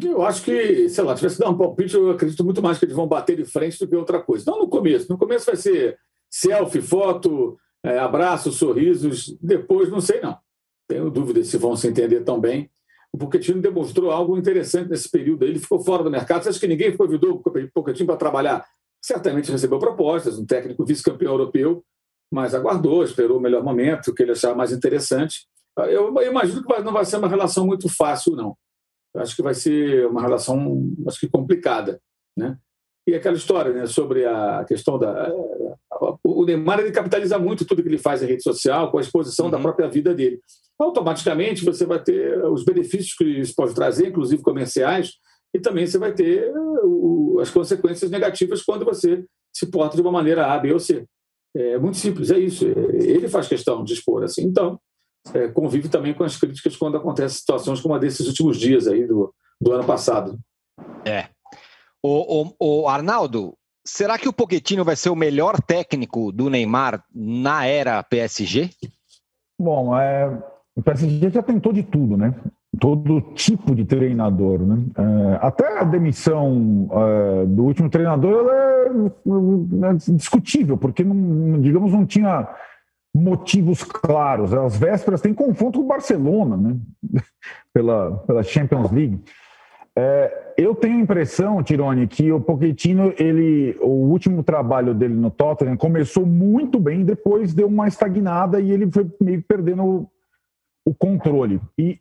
Eu acho que, sei lá, tivesse dar um palpite, eu acredito muito mais que eles vão bater de frente do que outra coisa. Não no começo. No começo vai ser selfie, foto, é, abraços, sorrisos. Depois, não sei não. Tenho dúvidas se vão se entender tão bem. O Pochettino demonstrou algo interessante nesse período. Ele ficou fora do mercado. Você acha que ninguém convidou o Pochettino para trabalhar? Certamente recebeu propostas. Um técnico vice-campeão europeu mas aguardou, esperou o melhor momento, que ele achava mais interessante. Eu, eu imagino que não vai ser uma relação muito fácil, não. Eu acho que vai ser uma relação, acho que complicada, né? E aquela história, né, sobre a questão da o Neymar ele capitaliza muito tudo que ele faz em rede social com a exposição uhum. da própria vida dele. Automaticamente você vai ter os benefícios que isso pode trazer, inclusive comerciais, e também você vai ter o, as consequências negativas quando você se porta de uma maneira A, B ou C. É muito simples, é isso. Ele faz questão de expor assim. Então, é, convive também com as críticas quando acontecem situações como a desses últimos dias aí do, do ano passado. É. O, o, o Arnaldo, será que o Pochettino vai ser o melhor técnico do Neymar na era PSG? Bom, é, o PSG já tentou de tudo, né? Todo tipo de treinador, né? É, até a demissão é, do último treinador é, é, discutível, porque não, digamos não tinha motivos claros. As vésperas tem confronto com o Barcelona, né? *laughs* pela, pela Champions League. É, eu tenho a impressão, Tirone, que o Pochettino, ele, o último trabalho dele no Tottenham começou muito bem, depois deu uma estagnada e ele foi meio perdendo o, o controle. E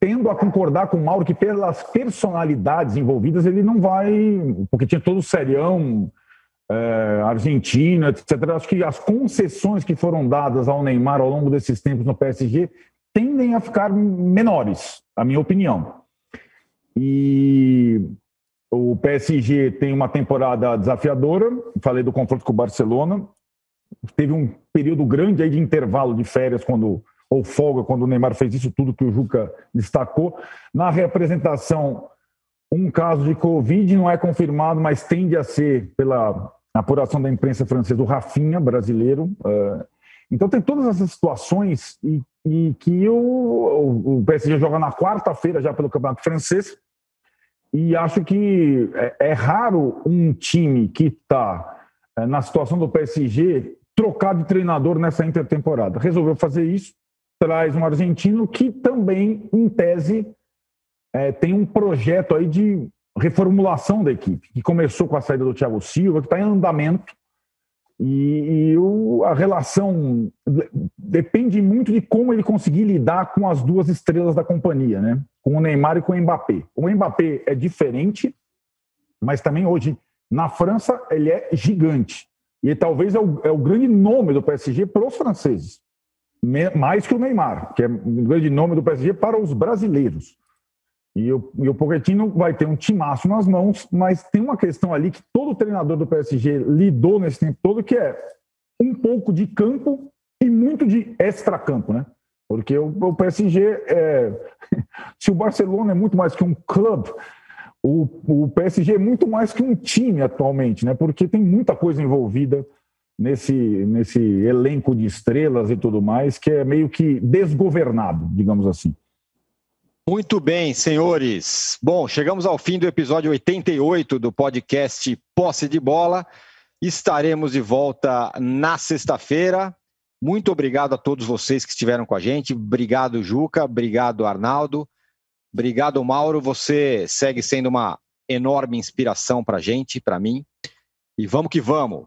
tendo a concordar com o Mauro que pelas personalidades envolvidas ele não vai, porque tinha todo o serião é, Argentina, etc. Acho que as concessões que foram dadas ao Neymar ao longo desses tempos no PSG tendem a ficar menores, a minha opinião. E o PSG tem uma temporada desafiadora. Falei do confronto com o Barcelona. Teve um período grande aí de intervalo de férias quando ou folga quando o Neymar fez isso tudo que o Juca destacou. Na representação, um caso de Covid não é confirmado, mas tende a ser pela apuração da imprensa francesa o Rafinha, brasileiro. É, então tem todas essas situações e, e que o, o PSG joga na quarta-feira já pelo Campeonato Francês e acho que é, é raro um time que está é, na situação do PSG trocar de treinador nessa intertemporada. Resolveu fazer isso, traz um argentino que também, em tese, é, tem um projeto aí de reformulação da equipe, que começou com a saída do Thiago Silva, que está em andamento, e, e o, a relação depende muito de como ele conseguir lidar com as duas estrelas da companhia, né? com o Neymar e com o Mbappé. O Mbappé é diferente, mas também hoje na França ele é gigante. E talvez é o, é o grande nome do PSG para os franceses, mais que o Neymar, que é o grande nome do PSG para os brasileiros. E o, e o Pochettino vai ter um timaço nas mãos, mas tem uma questão ali que todo treinador do PSG lidou nesse tempo todo, que é um pouco de campo e muito de extra-campo, né? Porque o, o PSG, é, *laughs* se o Barcelona é muito mais que um clube, o, o PSG é muito mais que um time atualmente, né? Porque tem muita coisa envolvida nesse, nesse elenco de estrelas e tudo mais, que é meio que desgovernado, digamos assim. Muito bem, senhores. Bom, chegamos ao fim do episódio 88 do podcast Posse de Bola. Estaremos de volta na sexta-feira. Muito obrigado a todos vocês que estiveram com a gente. Obrigado, Juca. Obrigado, Arnaldo. Obrigado, Mauro. Você segue sendo uma enorme inspiração para a gente, para mim. E vamos que vamos.